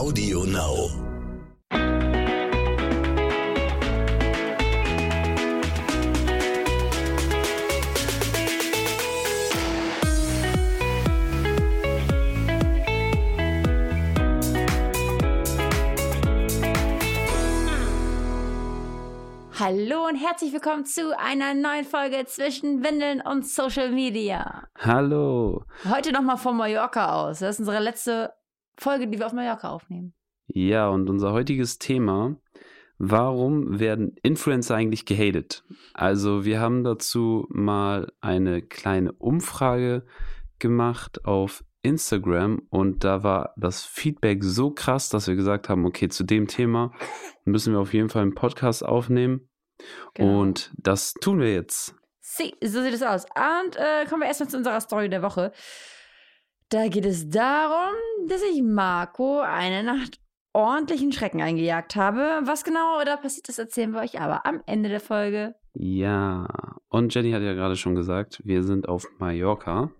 Audio Now. Hallo und herzlich willkommen zu einer neuen Folge zwischen Windeln und Social Media. Hallo. Heute nochmal von Mallorca aus. Das ist unsere letzte Folge, die wir auf Mallorca aufnehmen. Ja, und unser heutiges Thema, warum werden Influencer eigentlich gehatet? Also wir haben dazu mal eine kleine Umfrage gemacht auf Instagram und da war das Feedback so krass, dass wir gesagt haben, okay, zu dem Thema müssen wir auf jeden Fall einen Podcast aufnehmen. Genau. Und das tun wir jetzt. Sie, so sieht es aus. Und äh, kommen wir erstmal zu unserer Story der Woche. Da geht es darum, dass ich Marco eine Nacht ordentlichen Schrecken eingejagt habe. Was genau da passiert ist, erzählen wir euch aber am Ende der Folge. Ja, und Jenny hat ja gerade schon gesagt, wir sind auf Mallorca.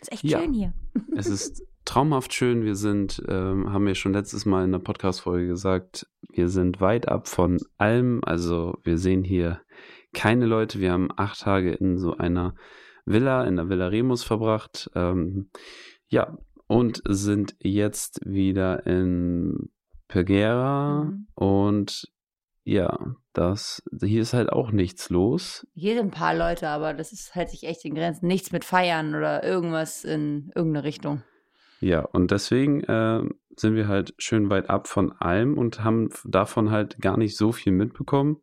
Ist echt Ja. schön hier. Es ist traumhaft schön. Wir sind, ähm, haben wir schon letztes Mal in der Podcast-Folge gesagt, wir sind weit ab von allem. Also wir sehen hier keine Leute. Wir haben acht Tage in so einer Villa, in der Villa Remus verbracht. Ähm, ja, und sind jetzt wieder in Pegera. Mhm. Und ja, das, hier ist halt auch nichts los. Hier sind ein paar Leute, aber das ist, hält sich echt in Grenzen. Nichts mit Feiern oder irgendwas in irgendeine Richtung. Ja, und deswegen äh, sind wir halt schön weit ab von allem und haben davon halt gar nicht so viel mitbekommen.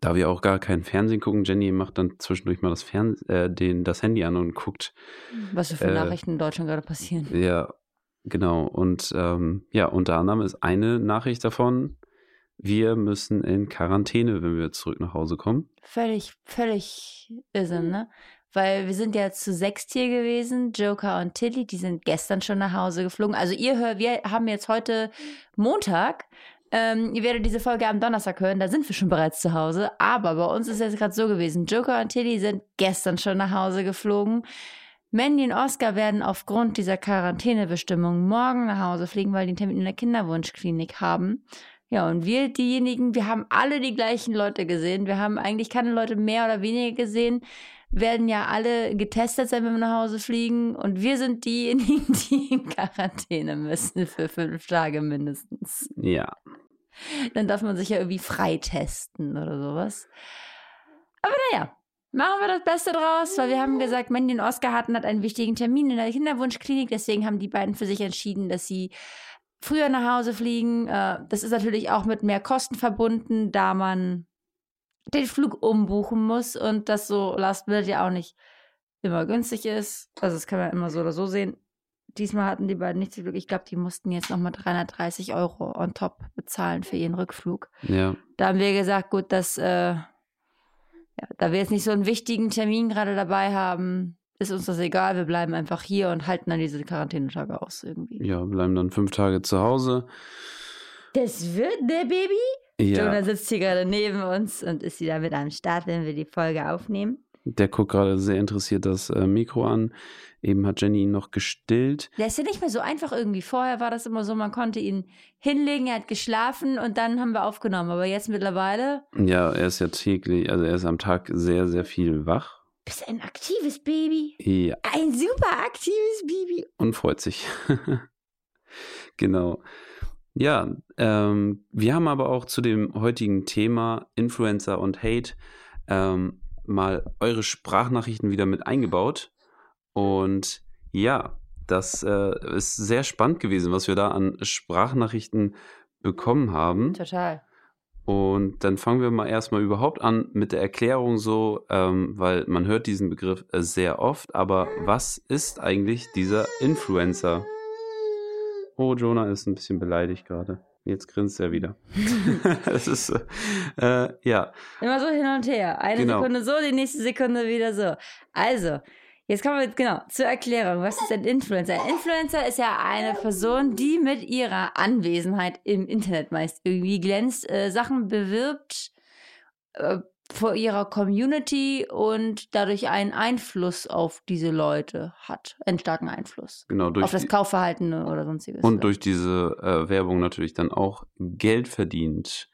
Da wir auch gar kein Fernsehen gucken, Jenny macht dann zwischendurch mal das, Fern äh, den, das Handy an und guckt. Was so für Äh, Nachrichten in Deutschland gerade passieren. Ja, genau. Und ähm, ja, unter anderem ist eine Nachricht davon, wir müssen in Quarantäne, wenn wir zurück nach Hause kommen. Völlig, völlig Irrsinn, ne? Weil wir sind ja zu sechst hier gewesen, Joker und Tilly, die sind gestern schon nach Hause geflogen. Also ihr hört, wir haben jetzt heute Montag. Ähm, ihr werdet diese Folge am Donnerstag hören, da sind wir schon bereits zu Hause. Aber bei uns ist es gerade so gewesen, Joker und Tilly sind gestern schon nach Hause geflogen. Mandy und Oscar werden aufgrund dieser Quarantänebestimmung morgen nach Hause fliegen, weil die einen Termin in der Kinderwunschklinik haben. Ja, und wir diejenigen, wir haben alle die gleichen Leute gesehen. Wir haben eigentlich keine Leute mehr oder weniger gesehen. Werden ja alle getestet sein, wenn wir nach Hause fliegen. Und wir sind diejenigen, die in Quarantäne müssen für fünf Tage mindestens. Ja, Dann darf man sich ja irgendwie freitesten oder sowas. Aber naja, machen wir das Beste draus, weil wir haben gesagt, Mandy und Oscar hatten halt einen wichtigen Termin in der Kinderwunschklinik. Deswegen haben die beiden für sich entschieden, dass sie früher nach Hause fliegen. Äh, Das ist natürlich auch mit mehr Kosten verbunden, da man den Flug umbuchen muss und das so Last Minute ja auch nicht immer günstig ist. Also das kann man immer so oder so sehen. Diesmal hatten die beiden nicht so Glück. Ich glaube, die mussten jetzt nochmal 330 Euro on top bezahlen für ihren Rückflug. ja, Da haben wir gesagt, gut, dass, äh, ja, da wir jetzt nicht so einen wichtigen Termin gerade dabei haben, ist uns das egal. Wir bleiben einfach hier und halten dann diese Quarantänetage aus irgendwie. ja, bleiben dann fünf Tage zu Hause. Das wird der Baby. Ja. Jonah sitzt hier gerade neben uns und ist wieder mit am Start, wenn wir die Folge aufnehmen. Der guckt gerade sehr interessiert das äh, Mikro an. Eben hat Jenny ihn noch gestillt. Der ist ja nicht mehr so einfach irgendwie. Vorher war das immer so, man konnte ihn hinlegen, er hat geschlafen und dann haben wir aufgenommen. Aber jetzt mittlerweile Ja, er ist ja täglich, also er ist am Tag sehr, sehr viel wach. bist ein aktives Baby. Ja, Ein super aktives Baby. und freut sich. genau. Ja, ähm, wir haben aber auch zu dem heutigen Thema Influencer und Hate ähm, mal eure Sprachnachrichten wieder mit eingebaut. Und ja, das äh, ist sehr spannend gewesen, was wir da an Sprachnachrichten bekommen haben. Total. Und dann fangen wir mal erstmal überhaupt an mit der Erklärung so, ähm, weil man hört diesen Begriff äh, sehr oft, aber was ist eigentlich dieser Influencer? Oh, Jonah ist ein bisschen beleidigt gerade. Jetzt grinst er wieder. das ist, äh, ja, Immer so hin und her. Eine Genau. Sekunde so, die nächste Sekunde wieder so. Also, jetzt kommen wir genau zur Erklärung. Was ist ein Influencer? Ein Influencer ist ja eine Person, die mit ihrer Anwesenheit im Internet meist irgendwie glänzt, äh, Sachen bewirbt, äh, vor ihrer Community und dadurch einen Einfluss auf diese Leute hat, einen starken Einfluss. Genau, durch auf das Kaufverhalten oder sonstiges. und durch diese äh, Werbung natürlich dann auch Geld verdient.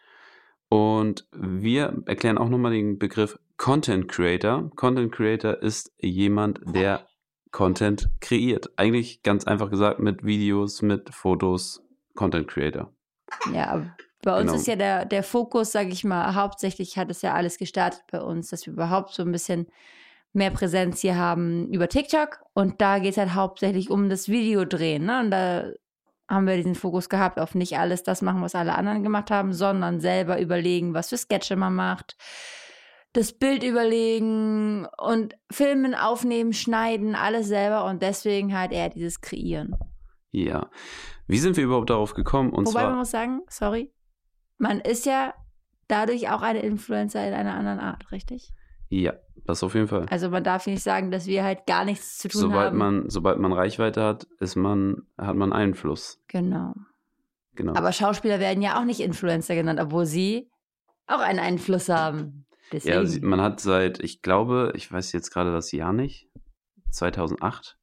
Und wir erklären auch nochmal den Begriff Content Creator. Content Creator ist jemand, der Content kreiert. Eigentlich ganz einfach gesagt mit Videos, mit Fotos. Content Creator. Ja, bei uns Genau. ist ja der, der Fokus, sage ich mal, hauptsächlich hat es ja alles gestartet bei uns, dass wir überhaupt so ein bisschen mehr Präsenz hier haben über TikTok. Und da geht es halt hauptsächlich um das Videodrehen. Ne? Und da haben wir diesen Fokus gehabt auf nicht alles das machen, was alle anderen gemacht haben, sondern selber überlegen, was für Sketche man macht. Das Bild überlegen und filmen, aufnehmen, schneiden, alles selber und deswegen halt eher dieses Kreieren. Ja. Wie sind wir überhaupt darauf gekommen? Und Wobei man muss sagen, sorry, man ist ja dadurch auch eine Influencer in einer anderen Art, richtig? ja, das auf jeden Fall. Also man darf nicht sagen, dass wir halt gar nichts zu tun Sobald haben. man, sobald man Reichweite hat, ist man, hat man Einfluss. genau. Genau. Aber Schauspieler werden ja auch nicht Influencer genannt, obwohl sie auch einen Einfluss haben. Deswegen. Ja, man hat seit, ich glaube, ich weiß jetzt gerade das Jahr nicht, 2008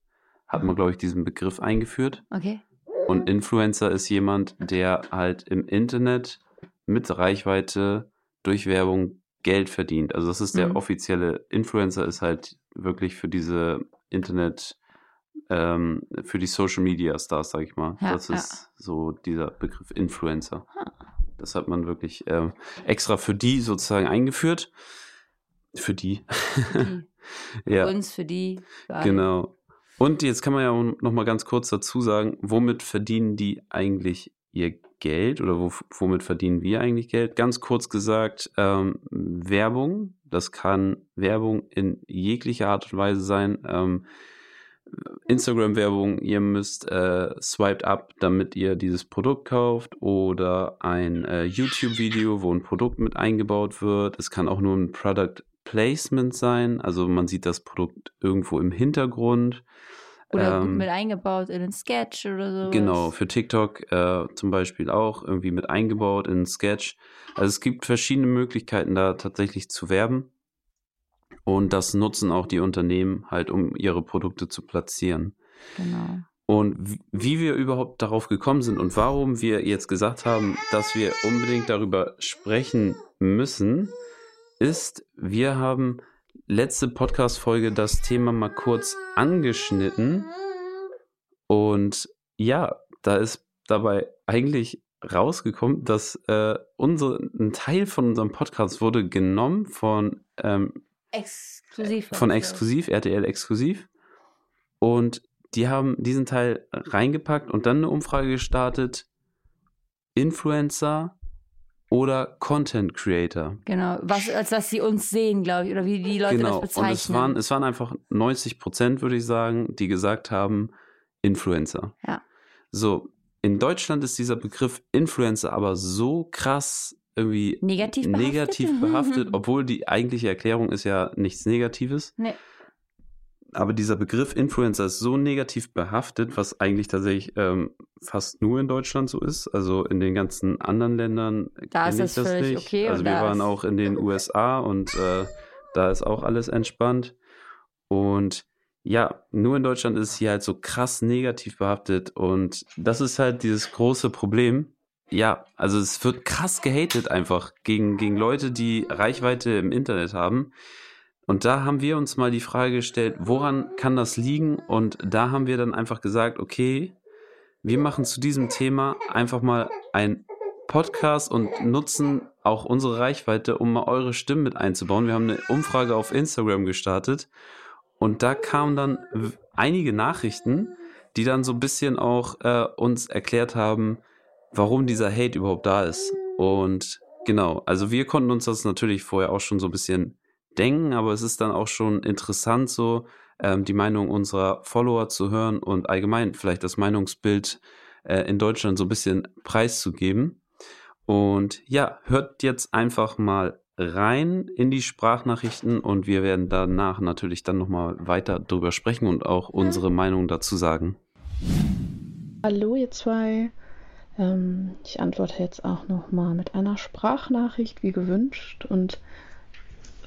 hat man, glaube ich, diesen Begriff eingeführt. okay. Und Influencer ist jemand, der halt im Internet mit Reichweite durch Werbung Geld verdient. Also das ist der Mhm. offizielle Influencer, ist halt wirklich für diese Internet, ähm, für die Social Media Stars, sag ich mal. Ja, das ja. ist so dieser Begriff Influencer. Das hat man wirklich ähm, extra für die sozusagen eingeführt. Für die. Für die, ja. Für uns, für die. Für. Genau. Und jetzt kann man ja auch noch mal ganz kurz dazu sagen, womit verdienen die eigentlich ihr Geld oder wo, womit verdienen wir eigentlich Geld? Ganz kurz gesagt, ähm, Werbung. Das kann Werbung in jeglicher Art und Weise sein. Ähm, Instagram-Werbung, ihr müsst äh, swiped up, damit ihr dieses Produkt kauft oder ein äh, YouTube-Video, wo ein Produkt mit eingebaut wird. Es kann auch nur ein Product Placement sein, also man sieht das Produkt irgendwo im Hintergrund. Oder Ähm, mit eingebaut in einen Sketch oder so. Genau, für TikTok äh, zum Beispiel auch irgendwie mit eingebaut in ein Sketch. Also es gibt verschiedene Möglichkeiten, da tatsächlich zu werben. Und das nutzen auch die Unternehmen halt, um ihre Produkte zu platzieren. Genau. Und wie wir überhaupt darauf gekommen sind und warum wir jetzt gesagt haben, dass wir unbedingt darüber sprechen müssen, ist, wir haben letzte Podcast-Folge das Thema mal kurz angeschnitten. Und ja, da ist dabei eigentlich rausgekommen, dass äh, unsere, ein Teil von unserem Podcast wurde genommen von ähm, Exklusiv. von also. Exklusiv, RTL Exklusiv. Und die haben diesen Teil reingepackt und dann eine Umfrage gestartet. Influencer oder Content Creator. Genau. Was, als dass sie uns sehen, glaube ich, oder wie die Leute genau. das bezeichnen. Und es waren, es waren einfach 90 Prozent, würde ich sagen, die gesagt haben, Influencer. Ja. So, in Deutschland ist dieser Begriff Influencer aber so krass irgendwie Negativ behaftet? negativ behaftet, obwohl die eigentliche Erklärung ist ja nichts Negatives. Nee. Aber dieser Begriff Influencer ist so negativ behaftet, was eigentlich tatsächlich ähm, fast nur in Deutschland so ist. Also in den ganzen anderen Ländern Da ist ich das das völlig nicht. okay Also wir waren auch in den USA und äh, da ist auch alles entspannt. Und ja, nur in Deutschland ist es hier halt so krass negativ behaftet und das ist halt dieses große Problem. Ja, also es wird krass gehatet einfach gegen, gegen Leute, die Reichweite im Internet haben. Und da haben wir uns mal die Frage gestellt, woran kann das liegen? Und da haben wir dann einfach gesagt, okay, wir machen zu diesem Thema einfach mal ein Podcast und nutzen auch unsere Reichweite, um mal eure Stimmen mit einzubauen. Wir haben eine Umfrage auf Instagram gestartet und da kamen dann einige Nachrichten, die dann so ein bisschen auch äh, uns erklärt haben, warum dieser Hate überhaupt da ist. Und genau, also wir konnten uns das natürlich vorher auch schon so ein bisschen denken, aber es ist dann auch schon interessant, so ähm, die Meinung unserer Follower zu hören und allgemein vielleicht das Meinungsbild äh, in Deutschland so ein bisschen preiszugeben. Und ja, hört jetzt einfach mal rein in die Sprachnachrichten und wir werden danach natürlich dann nochmal weiter drüber sprechen und auch unsere Meinung dazu sagen. Hallo ihr zwei. Ähm, ich antworte jetzt auch noch mal mit einer Sprachnachricht wie gewünscht und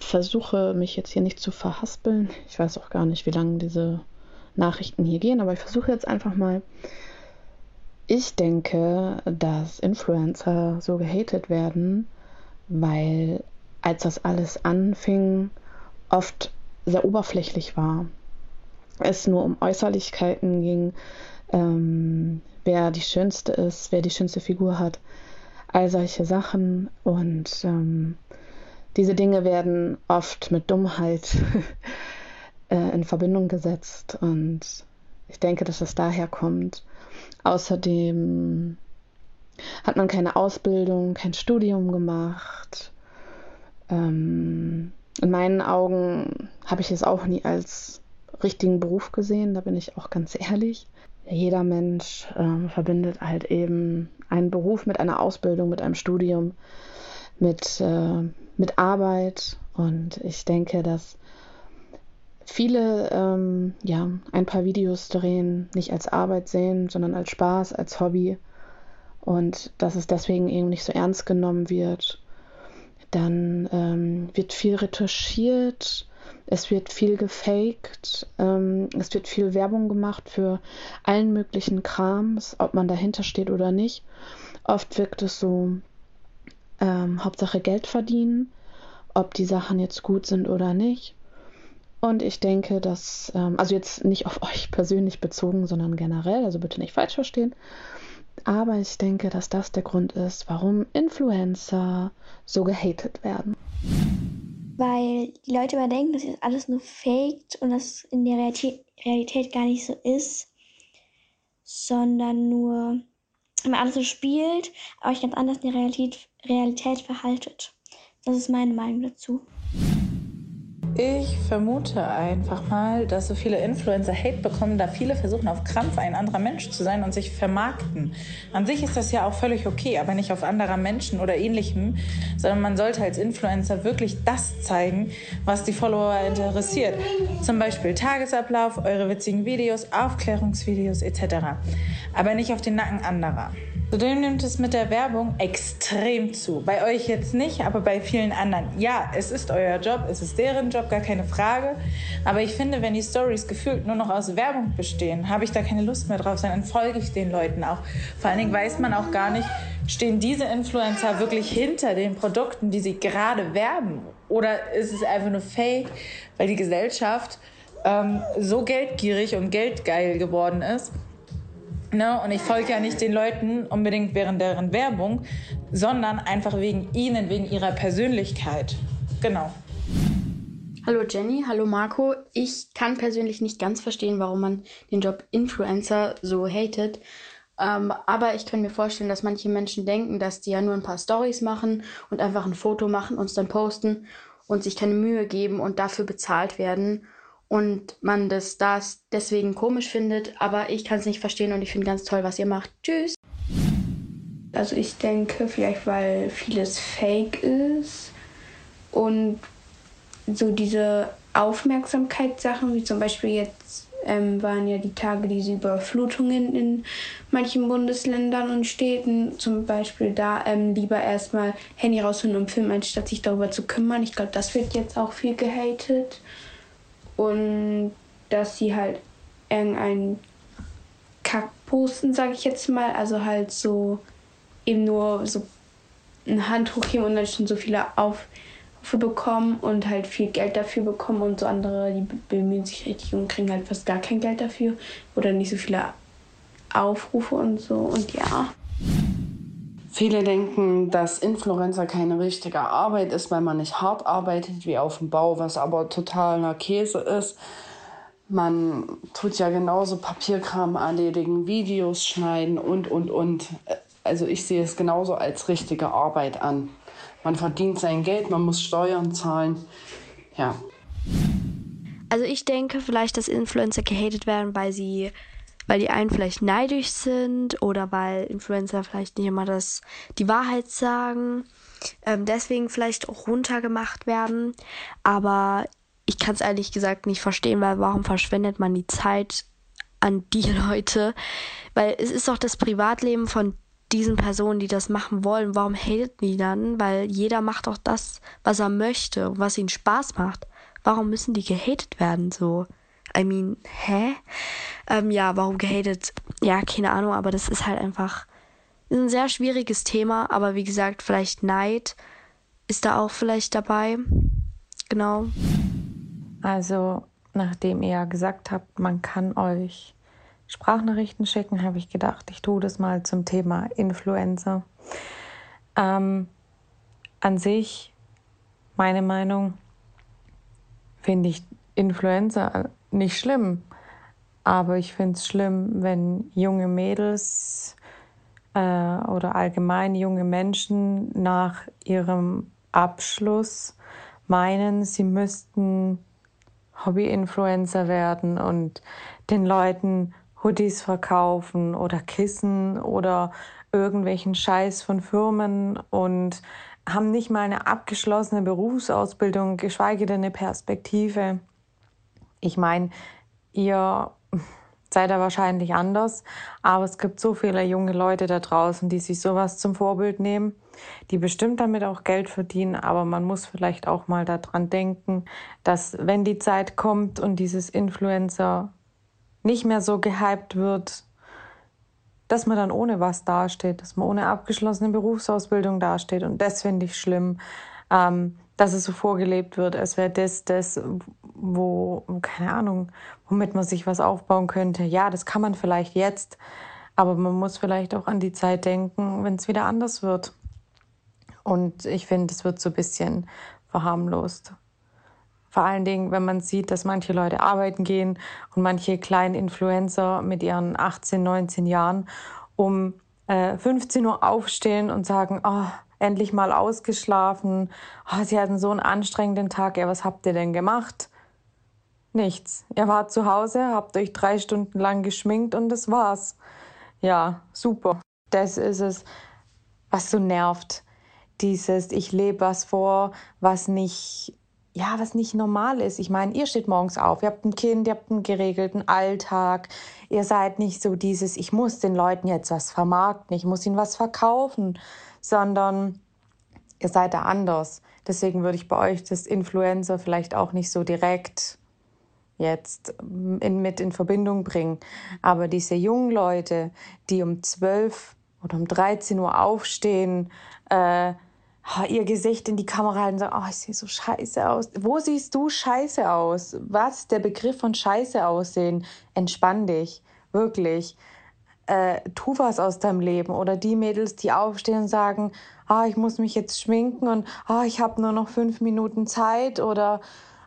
versuche mich jetzt hier nicht zu verhaspeln. Ich weiß auch gar nicht, wie lange diese Nachrichten hier gehen, aber ich versuche jetzt einfach mal. Ich denke, dass Influencer so gehatet werden, weil als das alles anfing, oft sehr oberflächlich war. Es nur um Äußerlichkeiten ging, ähm, wer die schönste ist, wer die schönste Figur hat, all solche Sachen. Und ähm, diese Dinge werden oft mit Dummheit äh, in Verbindung gesetzt. Und ich denke, dass es daher kommt. Außerdem hat man keine Ausbildung, kein Studium gemacht. Ähm, in meinen Augen habe ich es auch nie als richtigen Beruf gesehen, da bin ich auch ganz ehrlich. Jeder Mensch äh, verbindet halt eben einen Beruf mit einer Ausbildung, mit einem Studium, mit, äh, mit Arbeit. Und ich denke, dass viele ähm, ja, ein paar Videos drehen, nicht als Arbeit sehen, sondern als Spaß, als Hobby. Und dass es deswegen eben nicht so ernst genommen wird. Dann ähm, wird viel retuschiert, es wird viel gefaked, ähm, es wird viel Werbung gemacht für allen möglichen Krams, ob man dahinter steht oder nicht. Oft wirkt es so, ähm, Hauptsache Geld verdienen, ob die Sachen jetzt gut sind oder nicht. Und ich denke, dass, ähm, also jetzt nicht auf euch persönlich bezogen, sondern generell, also bitte nicht falsch verstehen, aber ich denke, dass das der Grund ist, warum Influencer so gehatet werden. Weil die Leute überdenken, dass das alles nur faked und das in der Realität, Realität gar nicht so ist, sondern nur immer alles so spielt, aber euch ganz anders in der Realität, Realität verhaltet. Das ist meine Meinung dazu. Ich vermute einfach mal, dass so viele Influencer Hate bekommen, da viele versuchen auf Krampf ein anderer Mensch zu sein und sich vermarkten. An sich ist das ja auch völlig okay, aber nicht auf anderer Menschen oder ähnlichem, sondern man sollte als Influencer wirklich das zeigen, was die Follower interessiert. Zum Beispiel Tagesablauf, eure witzigen Videos, Aufklärungsvideos etc. Aber nicht auf den Nacken anderer. Zudem nimmt es mit der Werbung extrem zu. Bei euch jetzt nicht, aber bei vielen anderen. Ja, es ist euer Job, es ist deren Job, gar keine Frage. Aber ich finde, wenn die Stories gefühlt nur noch aus Werbung bestehen, habe ich da keine Lust mehr drauf, sondern folge ich den Leuten auch. Vor allen Dingen weiß man auch gar nicht, stehen diese Influencer wirklich hinter den Produkten, die sie gerade werben? Oder ist es einfach nur Fake, weil die Gesellschaft ähm, so geldgierig und geldgeil geworden ist? Ne? Und ich folge ja nicht den Leuten unbedingt während deren Werbung, sondern einfach wegen ihnen, wegen ihrer Persönlichkeit. Genau. Hallo Jenny, hallo Marco. Ich kann persönlich nicht ganz verstehen, warum man den Job Influencer so hatet. Ähm, aber ich kann mir vorstellen, dass manche Menschen denken, dass die ja nur ein paar Stories machen und einfach ein Foto machen und es dann posten und sich keine Mühe geben und dafür bezahlt werden und man das, das deswegen komisch findet, aber ich kann es nicht verstehen und ich finde ganz toll, was ihr macht. Tschüss. Also ich denke, vielleicht weil vieles fake ist und so diese Aufmerksamkeitssachen, wie zum Beispiel jetzt ähm, waren ja die Tage diese Überflutungen in manchen Bundesländern und Städten. Zum Beispiel da ähm, lieber erstmal Handy rausholen und filmen, anstatt sich darüber zu kümmern. Ich glaube, das wird jetzt auch viel gehatet und dass sie halt irgendeinen Kack posten, sage ich jetzt mal. Also halt so eben nur so ein Handtuch heben und dann schon so viele Aufrufe bekommen und halt viel Geld dafür bekommen und so andere, die bemühen sich richtig und kriegen halt fast gar kein Geld dafür oder nicht so viele Aufrufe und so und ja. Viele denken, dass Influencer keine richtige Arbeit ist, weil man nicht hart arbeitet wie auf dem Bau, was aber totaler Käse ist. Man tut ja genauso Papierkram erledigen, Videos schneiden und, und, und. Also ich sehe es genauso als richtige Arbeit an. Man verdient sein Geld, man muss Steuern zahlen. Ja. Also ich denke vielleicht, dass Influencer gehatet werden, weil sie weil die einen vielleicht neidisch sind oder weil Influencer vielleicht nicht immer das, die Wahrheit sagen, ähm, deswegen vielleicht auch runtergemacht werden. Aber ich kann es ehrlich gesagt nicht verstehen, weil warum verschwendet man die Zeit an die Leute? Weil es ist doch das Privatleben von diesen Personen, die das machen wollen, warum hatet die dann? Weil jeder macht doch das, was er möchte, was ihm Spaß macht. Warum müssen die gehatet werden so? I mean, hä? Ähm, ja, warum gehatet? Ja, keine Ahnung, aber das ist halt einfach ein sehr schwieriges Thema. Aber wie gesagt, vielleicht Neid ist da auch vielleicht dabei. Genau. Also, nachdem ihr ja gesagt habt, man kann euch Sprachnachrichten schicken, habe ich gedacht, ich tue das mal zum Thema Influencer. Ähm, an sich, meine Meinung, finde ich Influencer nicht schlimm. Aber ich finde es schlimm, wenn junge Mädels äh, oder allgemein junge Menschen nach ihrem Abschluss meinen, sie müssten Hobby-Influencer werden und den Leuten Hoodies verkaufen oder Kissen oder irgendwelchen Scheiß von Firmen und haben nicht mal eine abgeschlossene Berufsausbildung, geschweige denn eine Perspektive. Ich meine, ihr seid da wahrscheinlich anders, aber es gibt so viele junge Leute da draußen, die sich sowas zum Vorbild nehmen, die bestimmt damit auch Geld verdienen, aber man muss vielleicht auch mal daran denken, dass wenn die Zeit kommt und dieses Influencer nicht mehr so gehypt wird, dass man dann ohne was dasteht, dass man ohne abgeschlossene Berufsausbildung dasteht. Und das finde ich schlimm, ähm, dass es so vorgelebt wird, als wäre das das, wo, keine Ahnung, womit man sich was aufbauen könnte. Ja, das kann man vielleicht jetzt, aber man muss vielleicht auch an die Zeit denken, wenn es wieder anders wird. Und ich finde, es wird so ein bisschen verharmlost. Vor allen Dingen, wenn man sieht, dass manche Leute arbeiten gehen und manche kleinen Influencer mit ihren 18, 19 Jahren um äh, 15 Uhr aufstehen und sagen, oh, endlich mal ausgeschlafen, oh, sie hatten so einen anstrengenden Tag, ja, was habt ihr denn gemacht? Nichts. Ihr wart zu Hause, habt euch drei Stunden lang geschminkt und das war's. Ja, super. Das ist es, was so nervt. Dieses, ich lebe was vor, was nicht ja, was nicht normal ist. Ich meine, ihr steht morgens auf, ihr habt ein Kind, ihr habt einen geregelten Alltag. Ihr seid nicht so dieses, ich muss den Leuten jetzt was vermarkten, ich muss ihnen was verkaufen, sondern ihr seid da anders. Deswegen würde ich bei euch das Influencer vielleicht auch nicht so direkt jetzt in, mit in Verbindung bringen. Aber diese jungen Leute, die um 12 oder um 13 Uhr aufstehen, äh, ihr Gesicht in die Kamera halten und sagen, oh, ich sehe so scheiße aus. Wo siehst du scheiße aus? Was der Begriff von scheiße aussehen? Entspann dich, wirklich. Äh, tu was aus deinem Leben. Oder die Mädels, die aufstehen und sagen, ah, ich muss mich jetzt schminken und ah, ich habe nur noch fünf Minuten Zeit oder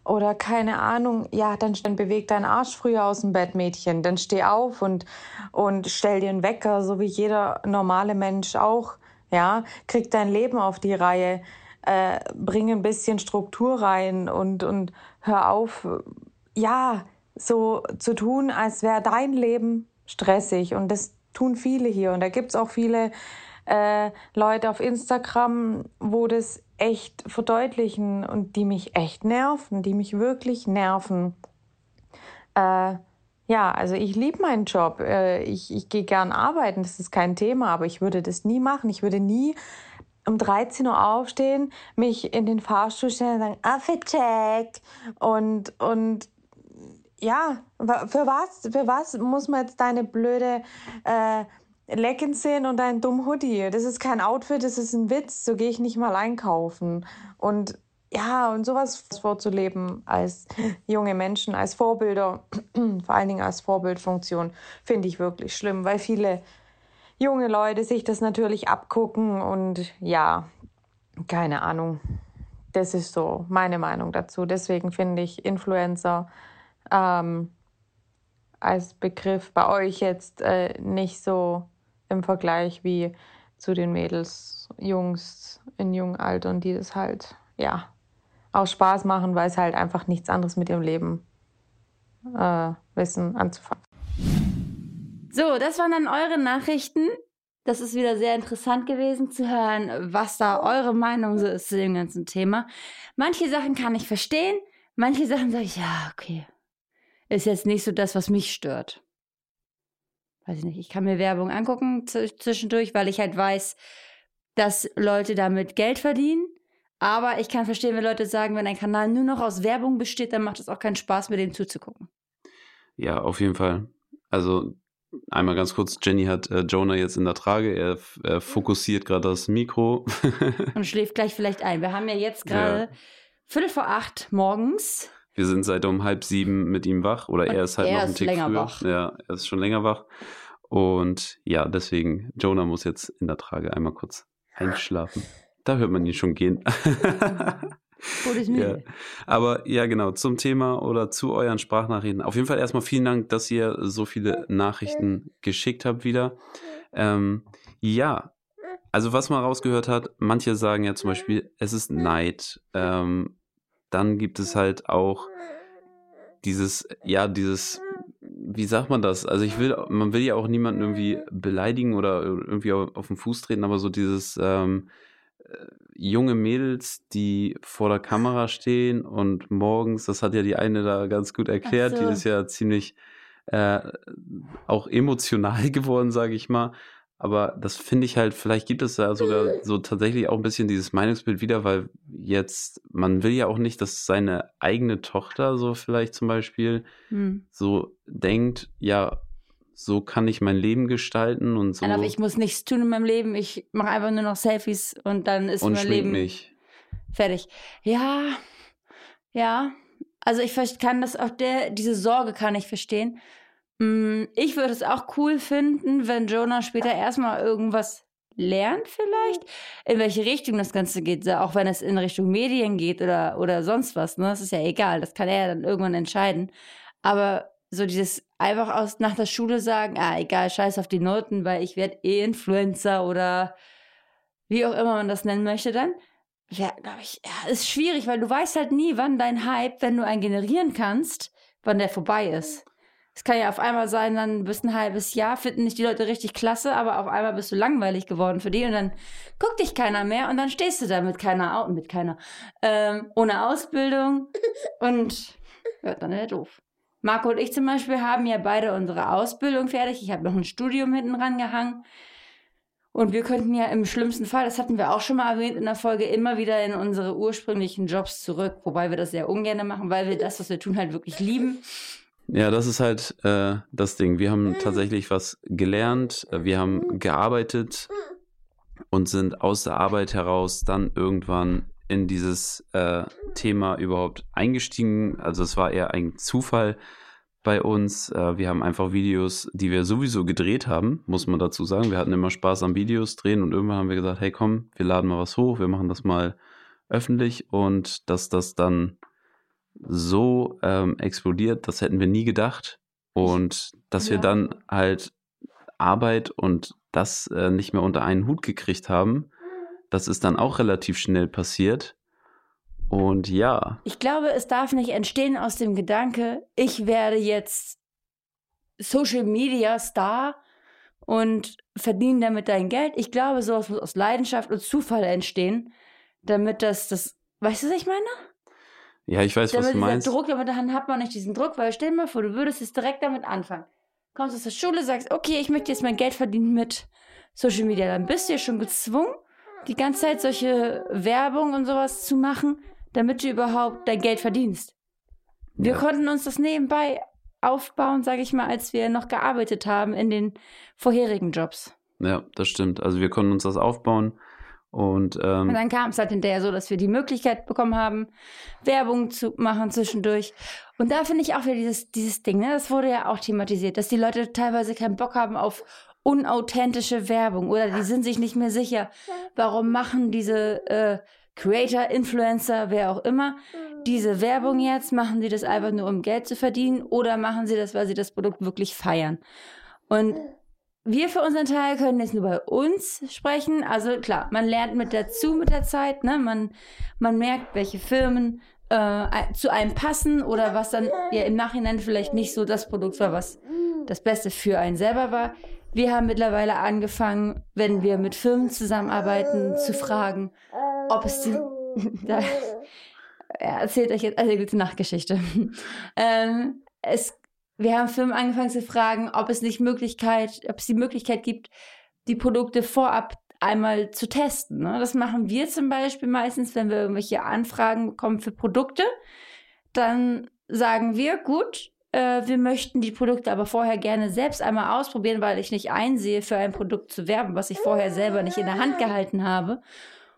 oder keine Ahnung, ja, dann, dann beweg deinen Arsch früher aus dem Bett, Mädchen. Dann steh auf und, und stell dir einen Wecker, so wie jeder normale Mensch auch ja, krieg dein Leben auf die Reihe, äh, bring ein bisschen Struktur rein und, und hör auf, ja, so zu tun, als wäre dein Leben stressig. Und das tun viele hier. Und da gibt's auch viele äh, Leute auf Instagram, wo das echt verdeutlichen und die mich echt nerven, die mich wirklich nerven. Äh, ja, also ich liebe meinen Job. Äh, ich, ich gehe gern arbeiten, das ist kein Thema, aber ich würde das nie machen. Ich würde nie um 13 Uhr aufstehen, mich in den Fahrstuhl stellen und sagen, Affecheck. Und, und ja, für was, für was muss man jetzt deine blöde äh, Leggings sehen und deinen dummen Hoodie? Das ist kein Outfit, das ist ein Witz. So gehe ich nicht mal einkaufen. Und ja, und sowas vorzuleben als junge Menschen, als Vorbilder, vor allen Dingen als Vorbildfunktion, finde ich wirklich schlimm, weil viele junge Leute sich das natürlich abgucken und ja, keine Ahnung. Das ist so meine Meinung dazu. Deswegen finde ich Influencer ähm, als Begriff bei euch jetzt äh, nicht so im Vergleich wie zu den Mädels, Jungs in jungen Altern, die das halt, ja, auch Spaß machen, weil es halt einfach nichts anderes mit ihrem Leben äh, wissen anzufangen. So, das waren dann eure Nachrichten. Das ist wieder sehr interessant gewesen zu hören, was da eure Meinung so ist zu dem ganzen Thema. Manche Sachen kann ich verstehen, manche Sachen sage ich, ja, okay. Ist jetzt nicht so das, was mich stört. weiß ich nicht, ich kann mir Werbung angucken zwischendurch, weil ich halt weiß, dass Leute damit Geld verdienen. Aber ich kann verstehen, wenn Leute sagen, wenn ein Kanal nur noch aus Werbung besteht, dann macht es auch keinen Spaß, mir dem zuzugucken. Ja, auf jeden Fall. Also einmal ganz kurz, Jenny hat äh, Jonah jetzt in der Trage, er, er fokussiert gerade das Mikro. Und schläft gleich vielleicht ein. Wir haben ja jetzt gerade ja. Viertel vor acht morgens. Wir sind seit um halb sieben mit ihm wach oder Und er ist halt noch ein Tick länger früher. Wach. Ja, er ist schon länger wach. Und ja, deswegen, Jonah muss jetzt in der Trage einmal kurz einschlafen. Da hört man ihn schon gehen. Ja. Aber ja, genau, zum Thema oder zu euren Sprachnachrichten. Auf jeden Fall erstmal vielen Dank, dass ihr so viele Nachrichten geschickt habt wieder. Ähm, ja, also was man rausgehört hat, manche sagen ja zum Beispiel, es ist Neid. Ähm, dann gibt es halt auch dieses, ja, dieses, wie sagt man das? Also ich will, man will ja auch niemanden irgendwie beleidigen oder irgendwie auf, auf den Fuß treten, aber so dieses, ähm, junge Mädels, die vor der Kamera stehen und morgens, das hat ja die eine da ganz gut erklärt, so. die ist ja ziemlich äh, auch emotional geworden, sage ich mal. Aber das finde ich halt, vielleicht gibt es da sogar so tatsächlich auch ein bisschen dieses Meinungsbild wieder, weil jetzt, man will ja auch nicht, dass seine eigene Tochter so vielleicht zum Beispiel hm. so denkt, ja, so kann ich mein Leben gestalten und so. Aber ich muss nichts tun in meinem Leben. Ich mache einfach nur noch Selfies und dann ist und mein Leben mich. fertig. Ja, ja. Also ich kann das auch der, diese Sorge kann ich verstehen. Mm, ich würde es auch cool finden, wenn Jonah später erstmal irgendwas lernt vielleicht, in welche Richtung das Ganze geht, auch wenn es in Richtung Medien geht oder, oder sonst was, ne? Das ist ja egal, das kann er dann irgendwann entscheiden. Aber so dieses einfach aus nach der Schule sagen, ah, egal, scheiß auf die Noten, weil ich werde eh Influencer oder wie auch immer man das nennen möchte dann. Ja, glaube ich, ja, ist schwierig, weil du weißt halt nie, wann dein Hype, wenn du einen generieren kannst, wann der vorbei ist. Es kann ja auf einmal sein, dann bist ein halbes Jahr, finden dich die Leute richtig klasse, aber auf einmal bist du langweilig geworden für die und dann guckt dich keiner mehr und dann stehst du da mit keiner, mit keiner, ähm, ohne Ausbildung und ja, dann wäre doof. Marco und ich zum Beispiel haben ja beide unsere Ausbildung fertig. Ich habe noch ein Studium hinten dran gehangen. Und wir könnten ja im schlimmsten Fall, das hatten wir auch schon mal erwähnt in der Folge, immer wieder in unsere ursprünglichen Jobs zurück. Wobei wir das sehr ungern machen, weil wir das, was wir tun, halt wirklich lieben. Ja, das ist halt äh, das Ding. Wir haben tatsächlich was gelernt, wir haben gearbeitet und sind aus der Arbeit heraus dann irgendwann in dieses äh, Thema überhaupt eingestiegen. Also es war eher ein Zufall bei uns. Äh, wir haben einfach Videos, die wir sowieso gedreht haben, muss man dazu sagen. Wir hatten immer Spaß am Videos drehen und irgendwann haben wir gesagt, hey komm, wir laden mal was hoch, wir machen das mal öffentlich und dass das dann so ähm, explodiert, das hätten wir nie gedacht. Und dass ja. wir dann halt Arbeit und das äh, nicht mehr unter einen Hut gekriegt haben, das ist dann auch relativ schnell passiert. Und ja. Ich glaube, es darf nicht entstehen aus dem Gedanke, ich werde jetzt Social Media Star und verdiene damit dein Geld. Ich glaube, sowas muss aus Leidenschaft und Zufall entstehen, damit das, das, weißt du, was ich meine? Ja, ich weiß, damit was du meinst. Druck, aber dann hat man nicht diesen Druck, weil stell dir mal vor, du würdest jetzt direkt damit anfangen. Kommst aus der Schule, sagst, okay, ich möchte jetzt mein Geld verdienen mit Social Media, dann bist du ja schon gezwungen, die ganze Zeit solche Werbung und sowas zu machen, damit du überhaupt dein Geld verdienst. Wir ja. konnten uns das nebenbei aufbauen, sage ich mal, als wir noch gearbeitet haben in den vorherigen Jobs. Ja, das stimmt. Also wir konnten uns das aufbauen. Und, ähm, und dann kam es halt hinterher so, dass wir die Möglichkeit bekommen haben, Werbung zu machen zwischendurch. Und da finde ich auch wieder dieses, dieses Ding, ne? das wurde ja auch thematisiert, dass die Leute teilweise keinen Bock haben auf unauthentische Werbung oder die sind sich nicht mehr sicher, warum machen diese äh, Creator, Influencer, wer auch immer, diese Werbung jetzt, machen sie das einfach nur, um Geld zu verdienen oder machen sie das, weil sie das Produkt wirklich feiern. Und wir für unseren Teil können jetzt nur bei uns sprechen. Also klar, man lernt mit dazu mit der Zeit, ne? Man, man merkt, welche Firmen äh, zu einem passen oder was dann ja im Nachhinein vielleicht nicht so das Produkt war, was das Beste für einen selber war. Wir haben mittlerweile angefangen, wenn wir mit Firmen zusammenarbeiten, zu fragen, ob es die. da, er erzählt euch jetzt eine gute Nachtgeschichte. ähm, es wir haben Firmen angefangen zu fragen, ob es nicht Möglichkeit, ob es die Möglichkeit gibt, die Produkte vorab einmal zu testen. Ne? Das machen wir zum Beispiel meistens, wenn wir irgendwelche Anfragen bekommen für Produkte. Dann sagen wir, gut, äh, wir möchten die Produkte aber vorher gerne selbst einmal ausprobieren, weil ich nicht einsehe, für ein Produkt zu werben, was ich vorher selber nicht in der Hand gehalten habe.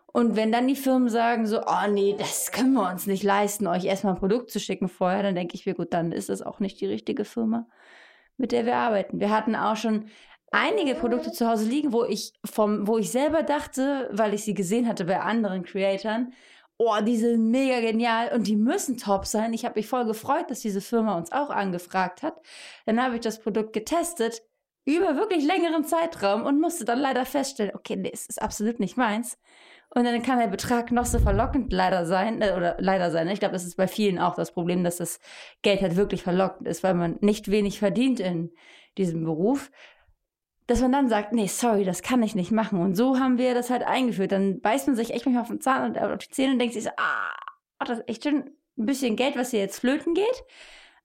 Und wenn dann die Firmen sagen so, oh nee, das können wir uns nicht leisten, euch erstmal ein Produkt zu schicken vorher, dann denke ich mir, gut, dann ist das auch nicht die richtige Firma, mit der wir arbeiten. Wir hatten auch schon einige Produkte zu Hause liegen, wo ich vom, wo ich selber dachte, weil ich sie gesehen hatte bei anderen Creatoren, oh, die sind mega genial und die müssen top sein. Ich habe mich voll gefreut, dass diese Firma uns auch angefragt hat. Dann habe ich das Produkt getestet über wirklich längeren Zeitraum und musste dann leider feststellen, okay, nee, es ist absolut nicht meins. Und dann kann der Betrag noch so verlockend leider sein, äh, oder leider sein. Ich glaube, das ist bei vielen auch das Problem, dass das Geld halt wirklich verlockend ist, weil man nicht wenig verdient in diesem Beruf dass man dann sagt, nee, sorry, das kann ich nicht machen. Und so haben wir das halt eingeführt. Dann beißt man sich echt manchmal auf den Zahn und auf die Zähne und denkt sich so, ah, das ist echt schon ein bisschen Geld, was hier jetzt flöten geht.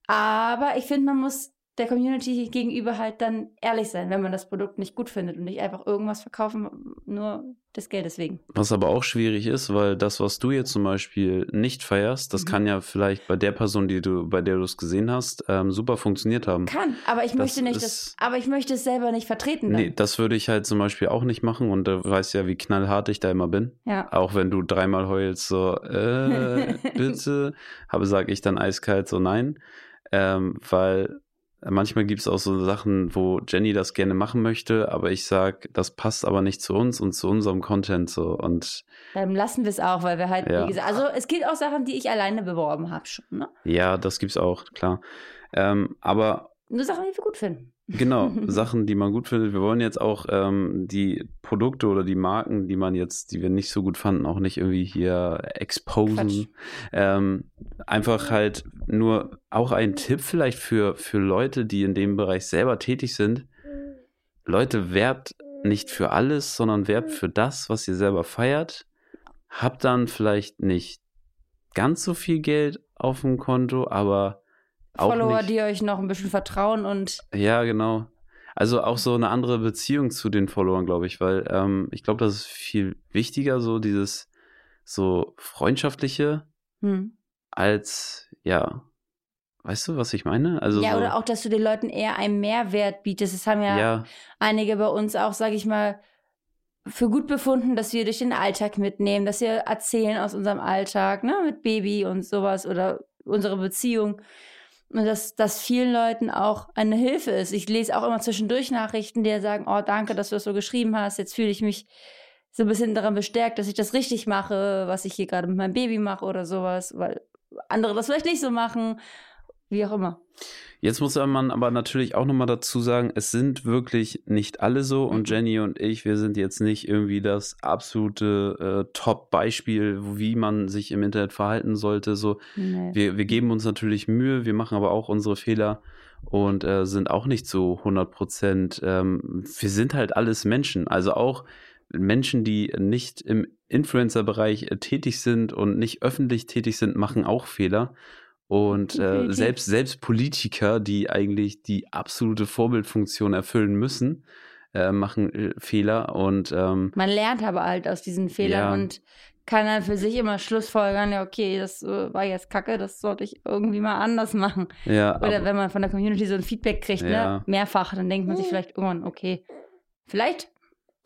Aber ich finde, man muss der Community gegenüber halt dann ehrlich sein, wenn man das Produkt nicht gut findet und nicht einfach irgendwas verkaufen, nur des Geldes wegen. Was aber auch schwierig ist, weil das, was du jetzt zum Beispiel nicht feierst, das mhm. kann ja vielleicht bei der Person, die du, bei der du es gesehen hast, ähm, super funktioniert haben. Kann, aber ich das möchte nicht, das, aber ich möchte es selber nicht vertreten. Dann. Nee, das würde ich halt zum Beispiel auch nicht machen und du weißt ja, wie knallhart ich da immer bin. Ja. Auch wenn du dreimal heulst, so, äh, bitte, habe, sage ich dann eiskalt so nein. Ähm, weil Manchmal gibt es auch so Sachen, wo Jenny das gerne machen möchte, aber ich sag, das passt aber nicht zu uns und zu unserem Content so und dann lassen wir es auch, weil wir halt, ja. wie gesagt, also es gibt auch Sachen, die ich alleine beworben habe schon, ne? Ja, das gibt's auch, klar. Ähm, aber nur Sachen, die wir gut finden. Genau, Sachen, die man gut findet. Wir wollen jetzt auch ähm, die Produkte oder die Marken, die man jetzt, die wir nicht so gut fanden, auch nicht irgendwie hier exposen. Ähm, einfach halt nur auch ein Tipp vielleicht für, für Leute, die in dem Bereich selber tätig sind. Leute, werbt nicht für alles, sondern werbt für das, was ihr selber feiert. Habt dann vielleicht nicht ganz so viel Geld auf dem Konto, aber Follower, nicht, die euch noch ein bisschen vertrauen und. Ja, genau. Also auch so eine andere Beziehung zu den Followern, glaube ich, weil ähm, ich glaube, das ist viel wichtiger, so dieses so freundschaftliche, hm. als ja, weißt du, was ich meine? Also ja, so, oder auch, dass du den Leuten eher einen Mehrwert bietest. Das haben ja, ja. einige bei uns auch, sage ich mal, für gut befunden, dass wir durch den Alltag mitnehmen, dass wir erzählen aus unserem Alltag, ne, mit Baby und sowas oder unsere Beziehung. Und dass das vielen Leuten auch eine Hilfe ist. Ich lese auch immer zwischendurch Nachrichten, die sagen, oh, danke, dass du das so geschrieben hast. Jetzt fühle ich mich so ein bisschen daran bestärkt, dass ich das richtig mache, was ich hier gerade mit meinem Baby mache oder sowas, weil andere das vielleicht nicht so machen, wie auch immer. Jetzt muss man aber natürlich auch nochmal dazu sagen, es sind wirklich nicht alle so und mhm. Jenny und ich, wir sind jetzt nicht irgendwie das absolute äh, Top-Beispiel, wie man sich im Internet verhalten sollte. So, nee. wir, wir geben uns natürlich Mühe, wir machen aber auch unsere Fehler und äh, sind auch nicht so 100 Prozent. Ähm, wir sind halt alles Menschen, also auch Menschen, die nicht im Influencer-Bereich äh, tätig sind und nicht öffentlich tätig sind, machen auch Fehler. Und äh, selbst, selbst Politiker, die eigentlich die absolute Vorbildfunktion erfüllen müssen, äh, machen äh, Fehler. Und ähm, man lernt aber halt aus diesen Fehlern ja. und kann dann für sich immer Schlussfolgern, ja, okay, das äh, war jetzt kacke, das sollte ich irgendwie mal anders machen. Ja, Oder aber, wenn man von der Community so ein Feedback kriegt, ne, ja. ne, mehrfach, dann denkt man sich vielleicht irgendwann, okay, vielleicht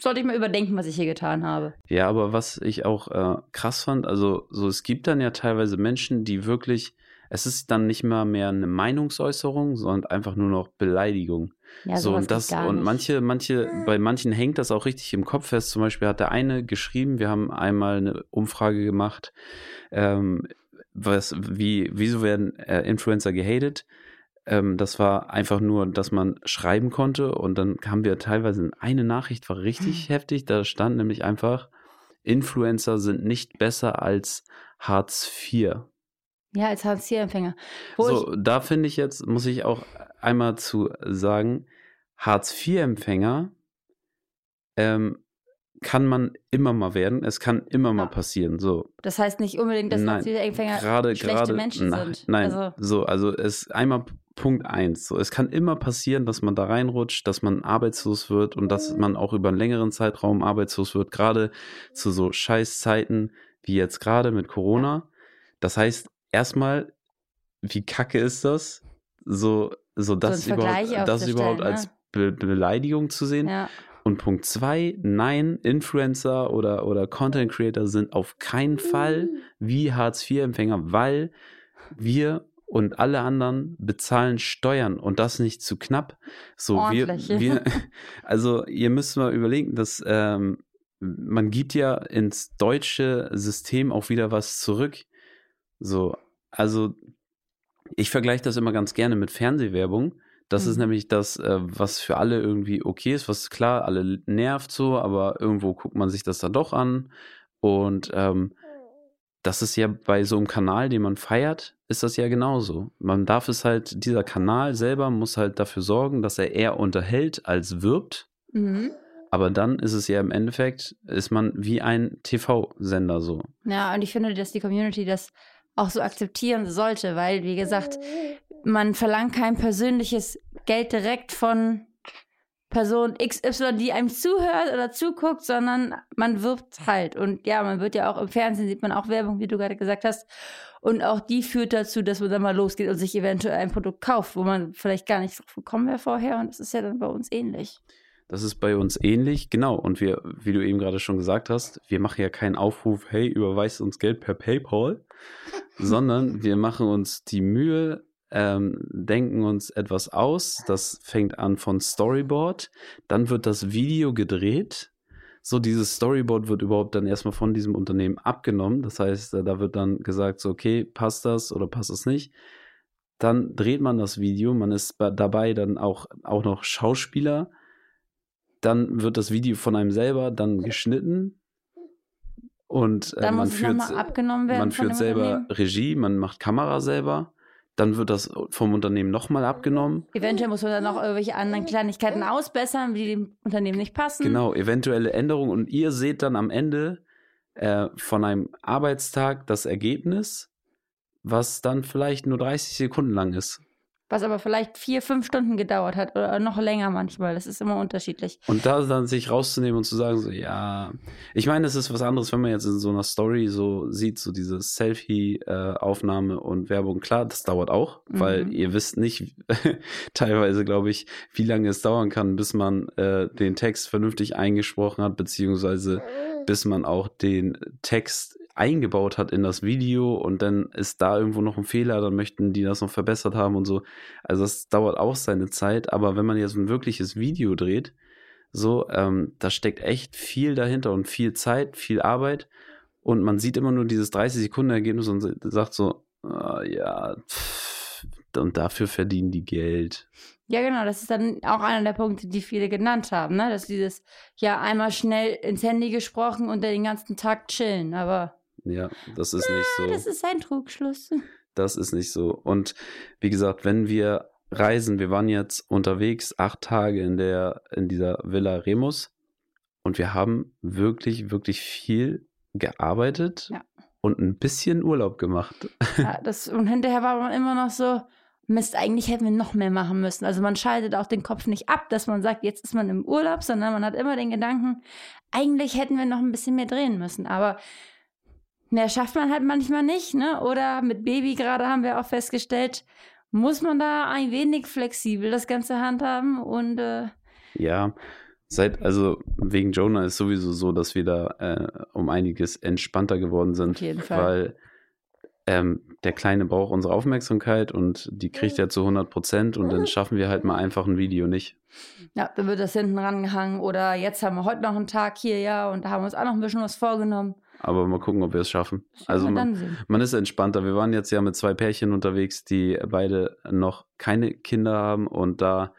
sollte ich mal überdenken, was ich hier getan habe. Ja, aber was ich auch äh, krass fand, also so es gibt dann ja teilweise Menschen, die wirklich es ist dann nicht mal mehr eine Meinungsäußerung, sondern einfach nur noch Beleidigung. Ja, so und das und manche, manche, bei manchen hängt das auch richtig im Kopf fest. Zum Beispiel hat der eine geschrieben, wir haben einmal eine Umfrage gemacht, ähm, was, wie, wieso werden äh, Influencer gehatet? Ähm, das war einfach nur, dass man schreiben konnte und dann haben wir teilweise eine Nachricht, war richtig heftig. Da stand nämlich einfach, Influencer sind nicht besser als Hartz IV. Ja, als Hartz-IV-Empfänger. So, da finde ich jetzt, muss ich auch einmal zu sagen, Hartz-IV-Empfänger, ähm, kann man immer mal werden. Es kann immer mal passieren. So. Das heißt nicht unbedingt, dass Nein, Empfänger gerade, schlechte gerade, Menschen nein, sind. Nein, Also, so, also es einmal Punkt eins. So, es kann immer passieren, dass man da reinrutscht, dass man arbeitslos wird und dass man auch über einen längeren Zeitraum arbeitslos wird, gerade zu so Scheißzeiten wie jetzt gerade mit Corona. Das heißt, erstmal, wie kacke ist das? So, so das Vergleich überhaupt, das überhaupt aufzustellen, als Be Beleidigung zu sehen. ja. Und Punkt zwei, nein, Influencer oder, oder Content Creator sind auf keinen Fall wie Hartz-IV-Empfänger, weil wir und alle anderen bezahlen Steuern und das nicht zu knapp. So, wir, Ordentlich. wir, also ihr müsst mal überlegen, dass ähm, man gibt ja ins deutsche System auch wieder was zurück. So, also ich vergleiche das immer ganz gerne mit Fernsehwerbung. Das ist Mhm. nämlich das, äh, was für alle irgendwie okay ist, was klar alle nervt so, aber irgendwo guckt man sich das dann doch an. Und ähm, das ist ja bei so einem Kanal, den man feiert, ist das ja genauso. Man darf es halt, dieser Kanal selber muss halt dafür sorgen, dass er eher unterhält als wirbt. Mhm. Aber dann ist es ja im Endeffekt, ist man wie ein TV-Sender so. Ja, und ich finde, dass die Community das auch so akzeptieren sollte, weil, wie gesagt, man verlangt kein persönliches Geld direkt von Person XY, die einem zuhört oder zuguckt, sondern man wirbt halt. Und ja, man wird ja auch im Fernsehen, sieht man auch Werbung, wie du gerade gesagt hast. Und auch die führt dazu, dass man dann mal losgeht und sich eventuell ein Produkt kauft, wo man vielleicht gar nicht drauf gekommen wäre vorher. Und das ist ja dann bei uns ähnlich. Das ist bei uns ähnlich, genau. Und wir, wie du eben gerade schon gesagt hast, wir machen ja keinen Aufruf, hey, überweist uns Geld per PayPal, sondern wir machen uns die Mühe, ähm, denken uns etwas aus. Das fängt an von Storyboard, dann wird das Video gedreht. So, dieses Storyboard wird überhaupt dann erstmal von diesem Unternehmen abgenommen. Das heißt, äh, da wird dann gesagt, so, okay, passt das oder passt es nicht. Dann dreht man das Video, man ist dabei dann auch, auch noch Schauspieler dann wird das Video von einem selber dann geschnitten und äh, man führt, man führt selber. Regie, man macht Kamera selber, dann wird das vom Unternehmen nochmal abgenommen. Eventuell muss man dann noch irgendwelche anderen Kleinigkeiten ausbessern, die dem Unternehmen nicht passen. Genau, eventuelle Änderungen und ihr seht dann am Ende äh, von einem Arbeitstag das Ergebnis, was dann vielleicht nur 30 Sekunden lang ist. Was aber vielleicht vier, fünf Stunden gedauert hat oder noch länger manchmal. Das ist immer unterschiedlich. Und da dann sich rauszunehmen und zu sagen, so, ja, ich meine, es ist was anderes, wenn man jetzt in so einer Story so sieht, so diese Selfie-Aufnahme und Werbung. Klar, das dauert auch, weil Mhm. ihr wisst nicht, teilweise glaube ich, wie lange es dauern kann, bis man äh, den Text vernünftig eingesprochen hat, beziehungsweise bis man auch den Text eingebaut hat in das Video und dann ist da irgendwo noch ein Fehler, dann möchten die das noch verbessert haben und so. Also das dauert auch seine Zeit, aber wenn man jetzt ein wirkliches Video dreht, so, ähm, da steckt echt viel dahinter und viel Zeit, viel Arbeit und man sieht immer nur dieses 30 Sekunden Ergebnis und sagt so, ah, ja, pff, und dafür verdienen die Geld. Ja, genau, das ist dann auch einer der Punkte, die viele genannt haben, ne? Dass dieses, ja, einmal schnell ins Handy gesprochen und dann den ganzen Tag chillen. Aber Ja, das ist nicht so. das ist ein Trugschluss. Das ist nicht so. Und wie gesagt, wenn wir reisen, wir waren jetzt unterwegs acht Tage in der, in dieser Villa Remus und wir haben wirklich, wirklich viel gearbeitet Ja. und ein bisschen Urlaub gemacht. Ja, das, und hinterher war man immer noch so, Mist, eigentlich hätten wir noch mehr machen müssen. Also man schaltet auch den Kopf nicht ab, dass man sagt, jetzt ist man im Urlaub, sondern man hat immer den Gedanken, eigentlich hätten wir noch ein bisschen mehr drehen müssen. Aber mehr schafft man halt manchmal nicht, ne? Oder mit Baby gerade haben wir auch festgestellt, muss man da ein wenig flexibel das Ganze handhaben und äh, Ja, seit, also wegen Jonah ist sowieso so, dass wir da äh, um einiges entspannter geworden sind. Auf jeden Fall. Weil ähm, der Kleine braucht unsere Aufmerksamkeit und die kriegt er zu 100 Prozent und dann schaffen wir halt mal einfach ein Video nicht. ja, dann wird das hinten rangehangen. Oder jetzt haben wir heute noch einen Tag hier, ja, und da haben wir uns auch noch ein bisschen was vorgenommen. Aber mal gucken, ob wir es schaffen. Also man, man ist entspannter. Wir waren jetzt ja mit zwei Pärchen unterwegs, die beide noch keine Kinder haben und da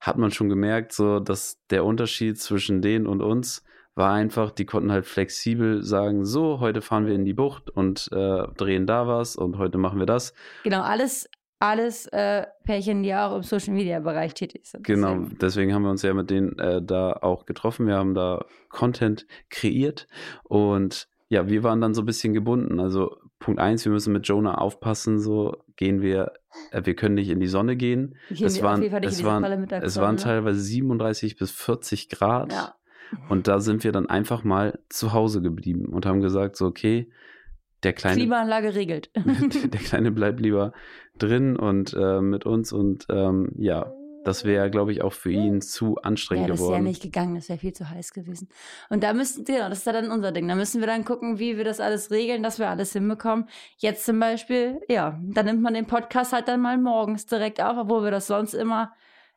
hat man schon gemerkt, so dass der Unterschied zwischen denen und uns war einfach, die konnten halt flexibel sagen, so, heute fahren wir in die Bucht und äh, drehen da was und heute machen wir das. Genau, alles alles äh, Pärchen, die auch im Social Media Bereich tätig sind. Genau, Deswegen- deswegen haben wir uns ja mit denen äh, da auch getroffen. Wir haben da Content kreiert und ja, wir waren dann so ein bisschen gebunden. Also Punkt eins, wir müssen mit Jonah aufpassen, so gehen wir, äh, wir können nicht in die Sonne gehen. Es waren, es waren, es waren ne? teilweise 37 bis 40 Grad. Ja. Und da sind wir dann einfach mal zu Hause geblieben und haben gesagt, so, okay, der kleine, Klimaanlage regelt. der Kleine bleibt lieber drin und äh, mit uns und ähm, ja, das wäre, glaube ich, auch für ihn zu Ja, anstrengend das wäre geworden. nicht gegangen, das wäre viel zu heiß gewesen. Und da müssten, genau, das ist ja dann unser Ding. Da müssen wir dann gucken, wie wir das alles regeln, dass wir alles hinbekommen. Jetzt zum Beispiel, ja, da nimmt man den Podcast halt dann mal morgens direkt auf, obwohl wir das sonst immer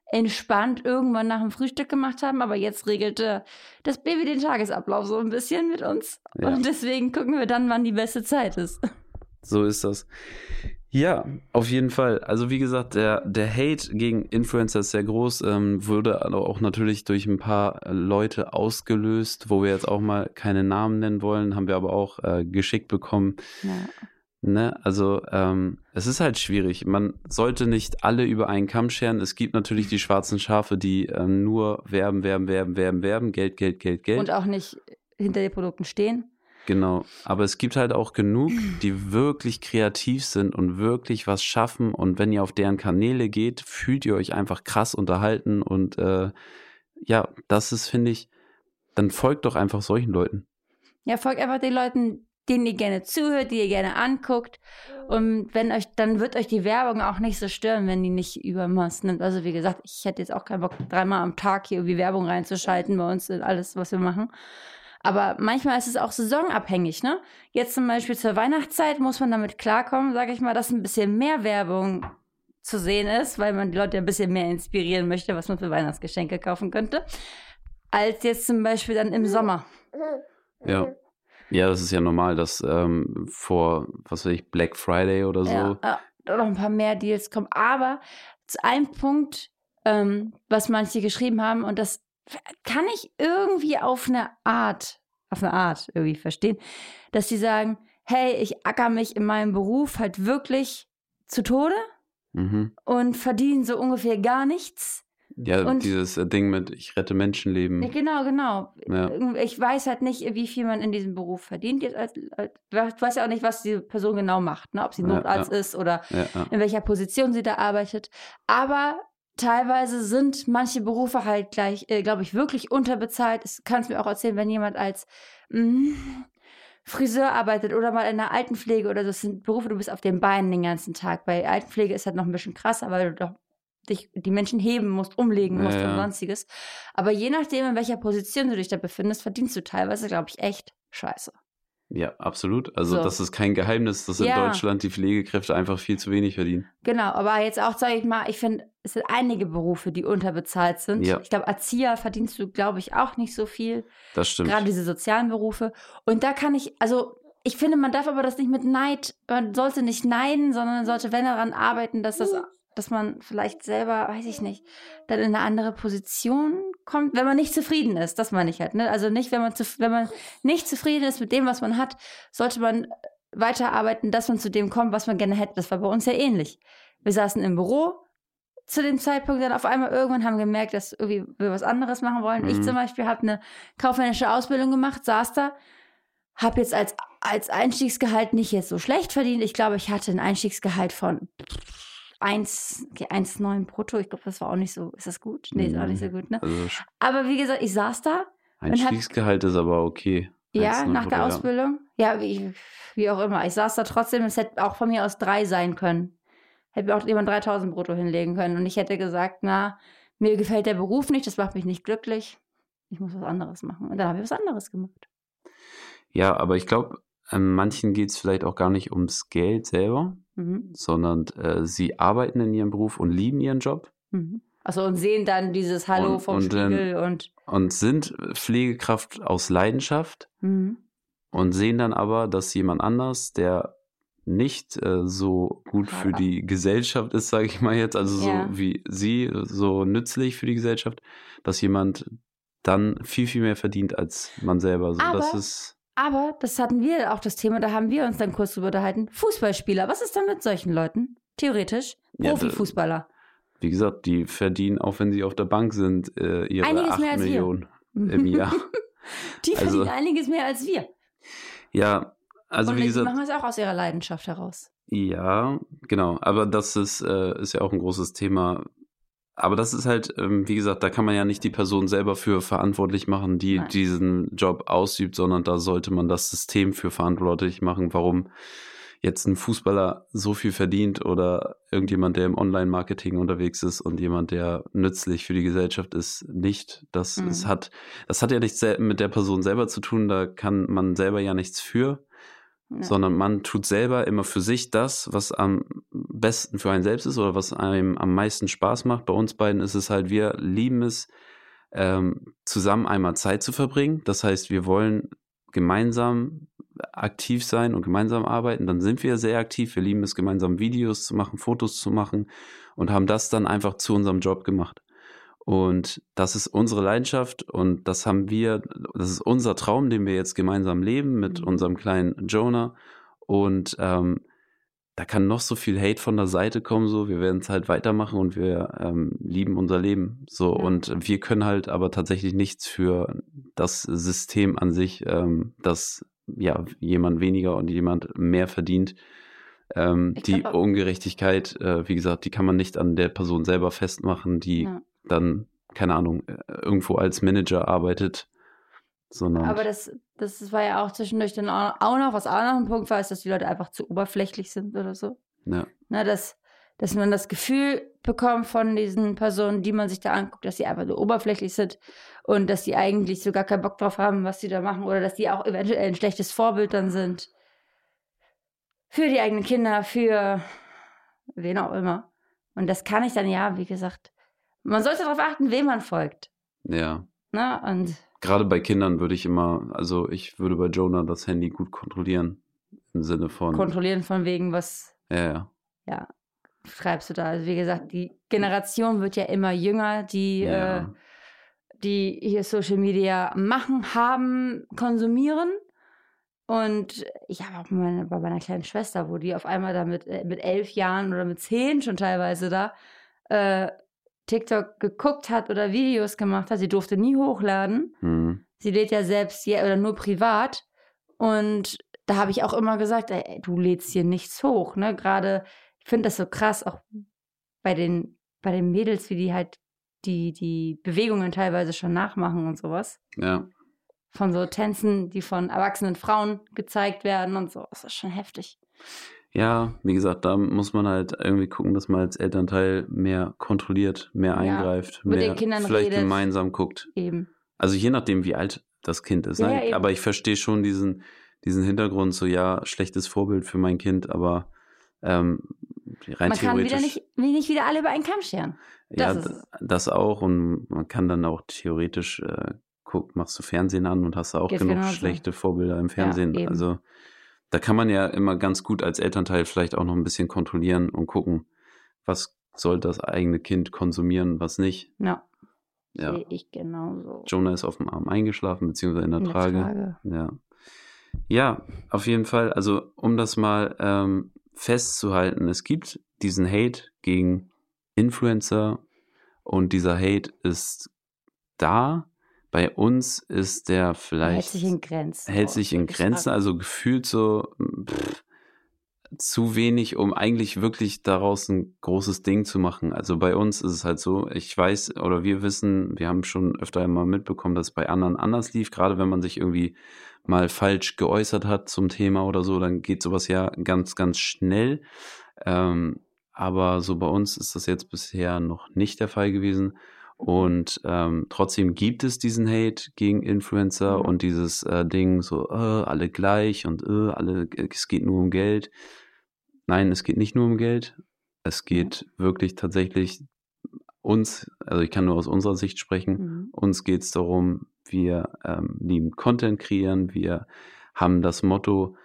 entspannt irgendwann nach dem Frühstück gemacht haben. Aber jetzt regelte das Baby den Tagesablauf so ein bisschen mit uns. Ja. Und deswegen gucken wir dann, wann die beste Zeit ist. So ist das. Ja, auf jeden Fall. Also wie gesagt, der, der Hate gegen Influencer ist sehr groß, ähm, wurde aber auch natürlich durch ein paar Leute ausgelöst, wo wir jetzt auch mal keine Namen nennen wollen, haben wir aber auch äh, geschickt bekommen. Ja. Ne? Also ähm, es ist halt schwierig. Man sollte nicht alle über einen Kamm scheren. Es gibt natürlich die schwarzen Schafe, die äh, nur werben, werben, werben, werben, werben, Geld, Geld, Geld, Geld. Und auch nicht hinter den Produkten stehen. Genau, aber es gibt halt auch genug, die wirklich kreativ sind und wirklich was schaffen. Und wenn ihr auf deren Kanäle geht, fühlt ihr euch einfach krass unterhalten. Und äh, ja, das ist, finde ich, dann folgt doch einfach solchen Leuten. Ja, folgt einfach den Leuten, denen ihr gerne zuhört, die ihr gerne anguckt. Und wenn euch, dann wird euch die Werbung auch nicht so stören, wenn die nicht übermaß nimmt. Also wie gesagt, ich hätte jetzt auch keinen Bock, dreimal am Tag hier irgendwie Werbung reinzuschalten bei uns in alles, was wir machen. Aber manchmal ist es auch saisonabhängig, ne? Jetzt zum Beispiel zur Weihnachtszeit muss man damit klarkommen, sage ich mal, dass ein bisschen mehr Werbung zu sehen ist, weil man die Leute ein bisschen mehr inspirieren möchte, was man für Weihnachtsgeschenke kaufen könnte, als jetzt zum Beispiel dann im Sommer. Ja. Ja, das ist ja normal, dass ähm, vor, was weiß ich, Black Friday oder so. Ja, da noch ein paar mehr Deals kommen. Aber zu einem Punkt, ähm, was manche geschrieben haben, und das kann ich irgendwie auf eine Art, auf eine Art irgendwie verstehen, dass sie sagen, hey, ich acker mich in meinem Beruf halt wirklich zu Tode Mhm. und verdiene so ungefähr gar nichts. Ja, Und- dieses äh, Ding mit, ich rette Menschenleben. Ja, genau, genau. Ja. Ich weiß halt nicht, wie viel man in diesem Beruf verdient. Jetzt als, als, ich weiß ja auch nicht, was die Person genau macht, ne? ob sie Ja, Notarzt ja. ist oder Ja, ja. in welcher Position sie da arbeitet. Aber teilweise sind manche Berufe halt gleich, äh, glaube ich, wirklich unterbezahlt. Das kannst mir auch erzählen, wenn jemand als mh, Friseur arbeitet oder mal in der Altenpflege oder so. Das sind Berufe, du bist auf den Beinen den ganzen Tag. Bei Altenpflege ist halt noch ein bisschen krasser, weil du doch dich, die Menschen heben musst, umlegen musst ja. und sonstiges. Aber je nachdem, in welcher Position du dich da befindest, verdienst du teilweise, glaube ich, echt scheiße. Ja, absolut. Also So. das ist kein Geheimnis, dass in Ja. Deutschland die Pflegekräfte einfach viel zu wenig verdienen. Genau, aber jetzt auch, sage ich mal, ich finde, es sind einige Berufe, die unterbezahlt sind. Ja. Ich glaube, Erzieher verdienst du, glaube ich, auch nicht so viel. Das stimmt. Gerade diese sozialen Berufe. Und da kann ich, also ich finde, man darf aber das nicht mit Neid, man sollte nicht neiden, sondern sollte, wenn daran arbeiten, dass das, dass man vielleicht selber, weiß ich nicht, dann in eine andere Position kommt, wenn man nicht zufrieden ist. Das meine ich halt. Ne? Also nicht, wenn man, zu, wenn man nicht zufrieden ist mit dem, was man hat, sollte man weiterarbeiten, dass man zu dem kommt, was man gerne hätte. Das war bei uns ja ähnlich. Wir saßen im Büro zu dem Zeitpunkt dann auf einmal irgendwann haben gemerkt, dass irgendwie wir was anderes machen wollen. Ich Mhm. zum Beispiel habe eine kaufmännische Ausbildung gemacht, saß da, habe jetzt als, als Einstiegsgehalt nicht jetzt so schlecht verdient. Ich glaube, ich hatte ein Einstiegsgehalt von 1, okay, 1,9 brutto. Ich glaube, das war auch nicht so. Ist das gut? Nee, ist auch nicht so gut, ne? Also Aber wie gesagt, ich saß da hat Einstiegsgehalt ist aber okay. ja, 1,0 nach der ja. Ausbildung. Ja, wie, wie auch immer. Ich saß da trotzdem, es hätte auch von mir aus drei sein können. Hätte mir auch jemand 3000 brutto hinlegen können. Und ich hätte gesagt, na, mir gefällt der Beruf nicht, das macht mich nicht glücklich. Ich muss was anderes machen. Und dann habe ich was anderes gemacht. Ja, aber ich glaube, ähm, manchen geht es vielleicht auch gar nicht ums Geld selber, Mhm. sondern äh, sie arbeiten in ihrem Beruf und lieben ihren Job Mhm. Also und sehen dann dieses Hallo Und- vom und, ähm, Spiegel und und sind Pflegekraft aus Leidenschaft mhm. und sehen dann aber, dass jemand anders, der nicht äh, so gut für die Gesellschaft ist, sage ich mal jetzt, also so Ja. wie sie, so nützlich für die Gesellschaft, dass jemand dann viel, viel mehr verdient als man selber. So, das Aber- ist Aber das hatten wir auch das Thema, da haben wir uns dann kurz drüber unterhalten. Fußballspieler, was ist dann mit solchen Leuten? Theoretisch. Ja, Profifußballer. Wie gesagt, die verdienen, auch wenn sie auf der Bank sind, äh, ihre Einiges 8 mehr als wir. Millionen im Jahr. Die Also- verdienen einiges mehr als wir. Ja, also Und wie die gesagt, machen es auch aus ihrer Leidenschaft heraus. Ja, genau. Aber das ist, äh, ist ja auch ein großes Thema. Aber das ist halt, ähm, wie gesagt, da kann man ja nicht die Person selber für verantwortlich machen, die Nein. diesen Job ausübt, sondern da sollte man das System für verantwortlich machen, warum jetzt ein Fußballer so viel verdient oder irgendjemand, der im Online-Marketing unterwegs ist und jemand, der nützlich für die Gesellschaft ist, nicht. Das Mhm. es hat, das hat ja nichts mit der Person selber zu tun, da kann man selber ja nichts für Sondern man tut selber immer für sich das, was am besten für einen selbst ist oder was einem am meisten Spaß macht. Bei uns beiden ist es halt, wir lieben es, ähm, zusammen einmal Zeit zu verbringen. Das heißt, wir wollen gemeinsam aktiv sein und gemeinsam arbeiten. Dann sind wir sehr aktiv. Wir lieben es, gemeinsam Videos zu machen, Fotos zu machen und haben das dann einfach zu unserem Job gemacht. Und das ist unsere Leidenschaft und das haben wir, das ist unser Traum, den wir jetzt gemeinsam leben mit Mhm. unserem kleinen Jonah. Und ähm, da kann noch so viel Hate von der Seite kommen, so wir werden es halt weitermachen und wir ähm, lieben unser Leben. So Ja. und wir können halt aber tatsächlich nichts für das System an sich, ähm, dass ja jemand weniger und jemand mehr verdient. Ähm, die glaub Ungerechtigkeit, äh, wie gesagt, die kann man nicht an der Person selber festmachen, die Ja. Dann, keine Ahnung, äh, irgendwo als Manager arbeitet, sondern Aber das, das war ja auch zwischendurch dann auch noch, was auch noch ein Punkt war, ist, dass die Leute einfach zu oberflächlich sind oder so. ja, Na, dass, dass man das Gefühl bekommt von diesen Personen, die man sich da anguckt, dass sie einfach nur oberflächlich sind und dass die eigentlich so gar keinen Bock drauf haben, was sie da machen oder dass die auch eventuell ein schlechtes Vorbild dann sind. Für die eigenen Kinder, für wen auch immer. Und das kann ich dann, ja, wie gesagt, man sollte darauf achten, wem man folgt. ja. Ne? Und Gerade bei Kindern würde ich immer, also ich würde bei Jonah das Handy gut kontrollieren. Im Sinne von, kontrollieren von wegen, was ja, ja, ja, schreibst du da? Also wie gesagt, die Generation wird ja immer jünger, die, Ja. äh, die hier Social Media machen, haben, konsumieren. Und ich habe auch meine, bei meiner kleinen Schwester, wo die auf einmal da mit, äh, mit elf Jahren oder mit zehn schon teilweise da äh, TikTok geguckt hat oder Videos gemacht hat. Sie durfte nie hochladen. Hm. Sie lädt ja selbst ja, oder nur privat. Und da habe ich auch immer gesagt, ey, du lädst hier nichts hoch. Ne? Gerade, ich finde das so krass, auch bei den, bei den Mädels, wie die halt die, die Bewegungen teilweise schon nachmachen und sowas. ja. Von so Tänzen, die von erwachsenen Frauen gezeigt werden und so. Das ist schon heftig. Ja, wie gesagt, da muss man halt irgendwie gucken, dass man als Elternteil mehr kontrolliert, mehr Ja, eingreift, mehr vielleicht redet. gemeinsam guckt. Eben. Also je nachdem, wie alt das Kind ist. Ja, ne? ja, aber ich verstehe schon diesen, diesen Hintergrund, so ja, schlechtes Vorbild für mein Kind, aber ähm, rein Man kann theoretisch. wieder nicht, nicht wieder alle über einen Kamm scheren. ja, das ist das auch und man kann dann auch theoretisch äh, guck, machst du Fernsehen an und hast da auch Geht genug schlechte Vorbilder im Fernsehen. eben. also da kann man ja immer ganz gut als Elternteil vielleicht auch noch ein bisschen kontrollieren und gucken, was soll das eigene Kind konsumieren, was nicht. Ja, Ja. sehe ich genauso. Jonah ist auf dem Arm eingeschlafen, beziehungsweise in der In der Trage. Trage. Ja. Ja, auf jeden Fall. Also, um das mal ähm, festzuhalten, es gibt diesen Hate gegen Influencer und dieser Hate ist da. Bei uns ist der vielleicht Hält sich in Grenzen. hält sich in Grenzen, also gefühlt so pff, zu wenig, um eigentlich wirklich daraus ein großes Ding zu machen. Also bei uns ist es halt so, ich weiß oder wir wissen, wir haben schon öfter mal mitbekommen, dass es bei anderen anders lief, gerade wenn man sich irgendwie mal falsch geäußert hat zum Thema oder so, dann geht sowas ja ganz, ganz schnell. Ähm, aber so bei uns ist das jetzt bisher noch nicht der Fall gewesen. Und ähm, trotzdem gibt es diesen Hate gegen Influencer Mhm. und dieses äh, Ding so, äh, alle gleich und äh, alle, es geht nur um Geld. Nein, es geht nicht nur um Geld. Es geht wirklich tatsächlich uns, also ich kann nur aus unserer Sicht sprechen, Mhm. uns geht es darum, wir ähm, lieben Content kreieren, wir haben das Motto,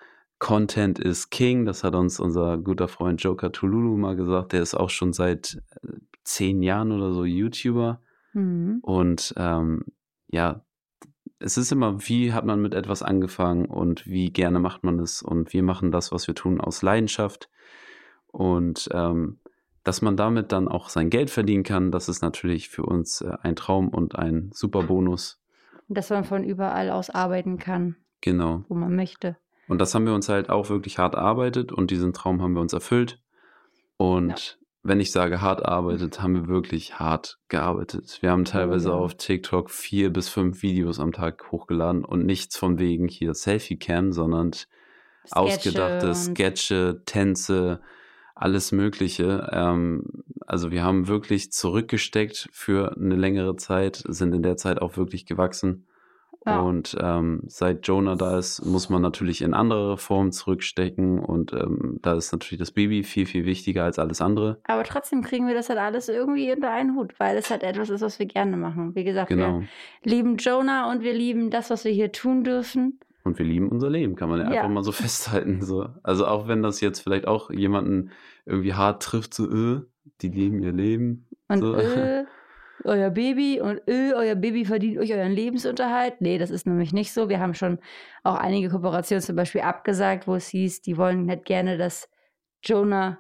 Content is King, das hat uns unser guter Freund Joker Tululu mal gesagt, der ist auch schon seit äh, zehn Jahren oder so YouTuber Mhm. und ähm, ja, es ist immer, wie hat man mit etwas angefangen und wie gerne macht man es und wir machen das, was wir tun, aus Leidenschaft Und ähm, dass man damit dann auch sein Geld verdienen kann, das ist natürlich für uns äh, ein Traum und ein super Bonus. Dass man von überall aus arbeiten kann, Genau. wo man möchte. Und das haben wir uns halt auch wirklich hart erarbeitet und diesen Traum haben wir uns erfüllt. Und wenn ich sage hart erarbeitet, haben wir wirklich hart gearbeitet. Wir haben teilweise ja. auf TikTok vier bis fünf Videos am Tag hochgeladen und nichts von wegen hier Selfie-Cam, sondern ausgedachte und- Sketche, Tänze, alles Mögliche. Ähm, also wir haben wirklich zurückgesteckt für eine längere Zeit, sind in der Zeit auch wirklich gewachsen. Ja. Und ähm, seit Jonah da ist, muss man natürlich in andere Formen zurückstecken. Und ähm, da ist natürlich das Baby viel, viel wichtiger als alles andere. Aber trotzdem kriegen wir das halt alles irgendwie unter einen Hut, weil es halt etwas ist, was wir gerne machen. Wie gesagt, Genau. wir lieben Jonah und wir lieben das, was wir hier tun dürfen. Und wir lieben unser Leben, kann man ja, Ja. einfach mal so festhalten. So. Also auch wenn das jetzt vielleicht auch jemanden irgendwie hart trifft, so, äh, die leben ihr Leben. Und so. äh, euer Baby und äh, euer Baby verdient euch euren Lebensunterhalt. Nee, das ist nämlich nicht so. Wir haben schon auch einige Kooperationen zum Beispiel abgesagt, wo es hieß, die wollen nicht gerne, dass Jonah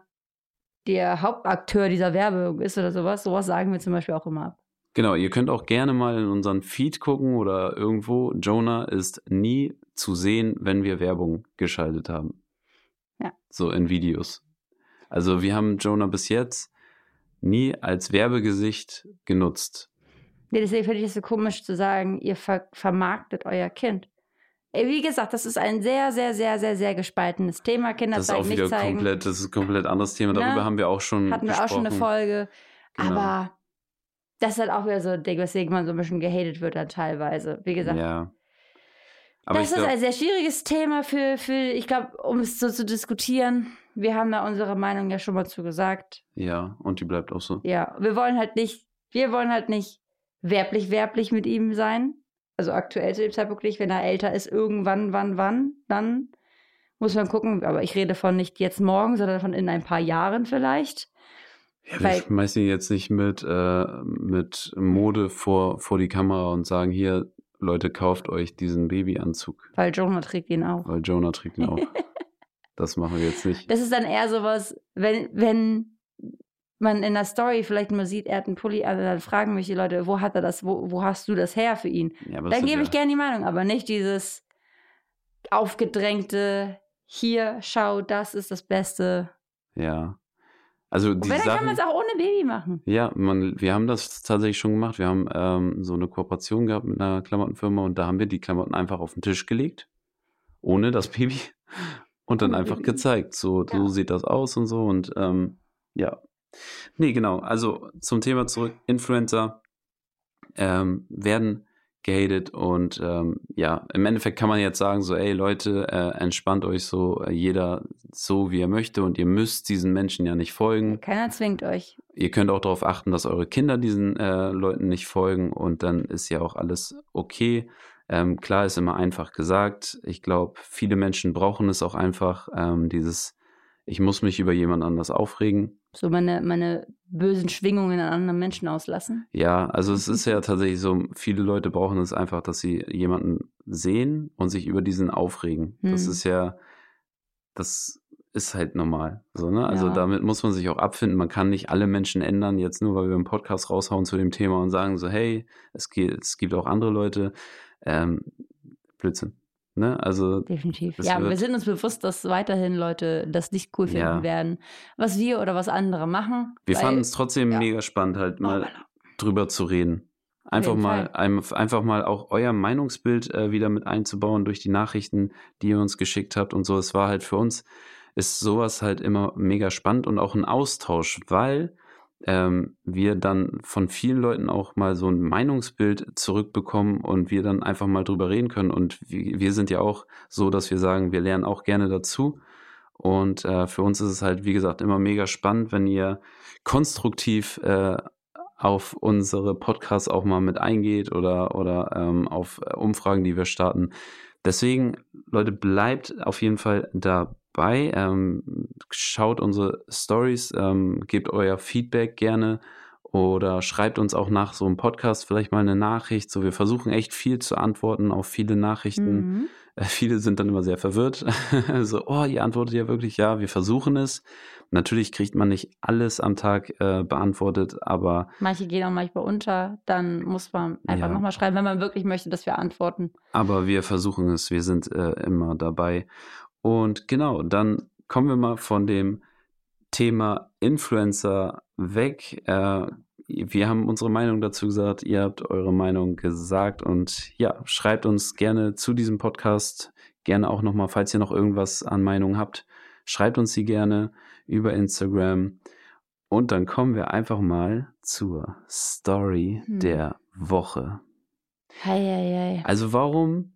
der Hauptakteur dieser Werbung ist oder sowas. Sowas sagen wir zum Beispiel auch immer ab. Genau, ihr könnt auch gerne mal in unseren Feed gucken oder irgendwo. Jonah ist nie zu sehen, wenn wir Werbung geschaltet haben. Ja. So in Videos. Also wir haben Jonah bis jetzt nie als Werbegesicht genutzt. Nee, deswegen finde ich es so komisch zu sagen, ihr ver vermarktet euer Kind. Wie gesagt, das ist ein sehr, sehr, sehr, sehr, sehr gespaltenes Thema. Kinder Das ist auch wieder nicht zeigen. komplett, das ist ein komplett anderes Thema. Ne? Darüber haben wir auch schon Hatten wir gesprochen. auch schon eine Folge. Genau. Aber das ist halt auch wieder so ein Ding, weswegen man so ein bisschen gehatet wird dann teilweise. Wie gesagt, Ja. Aber das ist glaub, ein sehr schwieriges Thema für, für ich glaube, um es so zu diskutieren. Wir haben da unsere Meinung ja schon mal zu gesagt. ja, und die bleibt auch so. Ja, wir wollen halt nicht, wir wollen halt nicht werblich, werblich mit ihm sein. Also aktuell zu dem Zeitpunkt nicht, wenn er älter ist, irgendwann, wann, wann, dann muss man gucken. Aber ich rede von nicht jetzt morgen, sondern von in ein paar Jahren vielleicht. Ja, wir Weil- schmeißen ihn jetzt nicht mit, äh, mit Mode vor, vor die Kamera und sagen, hier, Leute, kauft euch diesen Babyanzug, Weil Jonah trägt ihn auch. weil Jonah trägt ihn auch. das machen wir jetzt nicht. Das ist dann eher sowas, wenn, wenn man in der Story vielleicht nur sieht, er hat einen Pulli, also dann fragen mich die Leute, wo hat er das, wo, wo hast du das her für ihn? Ja, Dann gebe ich gerne die Meinung, aber nicht dieses aufgedrängte, hier, schau, das ist das Beste. Ja. Also die wenn, dann kann Sachen, man es auch ohne Baby machen. ja, man, wir haben das tatsächlich schon gemacht. Wir haben ähm, so eine Kooperation gehabt mit einer Klamottenfirma und da haben wir die Klamotten einfach auf den Tisch gelegt, ohne das Baby und dann einfach Baby. gezeigt. So, so Ja. sieht das aus und so und ähm, ja. Nee, genau. Also zum Thema zurück. Influencer ähm, werden gehatet und ähm, ja, im Endeffekt kann man jetzt sagen, so, ey Leute, äh, entspannt euch so, äh, jeder so, wie er möchte und ihr müsst diesen Menschen ja nicht folgen. Keiner zwingt euch. Ihr könnt auch darauf achten, dass eure Kinder diesen äh, Leuten nicht folgen und dann ist ja auch alles okay. Ähm, klar ist immer einfach gesagt. Ich glaube, viele Menschen brauchen es auch einfach, ähm, dieses, ich muss mich über jemand anders aufregen. So meine, meine bösen Schwingungen an anderen Menschen auslassen. Ja, also es ist ja tatsächlich so, viele Leute brauchen es einfach, dass sie jemanden sehen und sich über diesen aufregen. Das Hm. ist ja, das ist halt normal. So, ne? Also Ja. damit muss man sich auch abfinden. Man kann nicht alle Menschen ändern, jetzt nur weil wir einen Podcast raushauen zu dem Thema und sagen so, hey, es, geht, es gibt auch andere Leute. Ähm, Blödsinn. Ne? Also Definitiv. Ja, wir sind uns bewusst, dass weiterhin Leute das nicht cool finden Ja. werden, was wir oder was andere machen. wir fanden es trotzdem ja. mega spannend, halt Oh, mal Männer. drüber zu reden. Einfach mal, ein, einfach mal auch euer Meinungsbild äh, wieder mit einzubauen durch die Nachrichten, die ihr uns geschickt habt und so. Es war halt für uns, ist sowas halt immer mega spannend und auch ein Austausch, weil ähm, wir dann von vielen Leuten auch mal so ein Meinungsbild zurückbekommen und wir dann einfach mal drüber reden können. Und wir, wir sind ja auch so, dass wir sagen, wir lernen auch gerne dazu. Und äh, für uns ist es halt, wie gesagt, immer mega spannend, wenn ihr konstruktiv äh, auf unsere Podcasts auch mal mit eingeht oder, oder ähm, auf Umfragen, die wir starten. Deswegen, Leute, bleibt auf jeden Fall dabei. Ähm, schaut unsere Stories, ähm, gebt euer Feedback gerne oder schreibt uns auch nach so einem Podcast vielleicht mal eine Nachricht. So, wir versuchen echt viel zu antworten auf viele Nachrichten. Mhm. Äh, viele sind dann immer sehr verwirrt. so, oh, ihr antwortet ja wirklich, ja, wir versuchen es. Natürlich kriegt man nicht alles am Tag äh, beantwortet, aber. Manche gehen auch manchmal unter, dann muss man einfach Ja. nochmal schreiben, wenn man wirklich möchte, dass wir antworten. Aber wir versuchen es, wir sind äh, immer dabei. Und genau, dann kommen wir mal von dem Thema Influencer weg. Äh, wir haben unsere Meinung dazu gesagt, ihr habt eure Meinung gesagt und ja, schreibt uns gerne zu diesem Podcast, gerne auch nochmal, falls ihr noch irgendwas an Meinung habt, schreibt uns sie gerne über Instagram. Und dann kommen wir einfach mal zur Story Hm. der Woche. Hei, hei, hei. Also warum,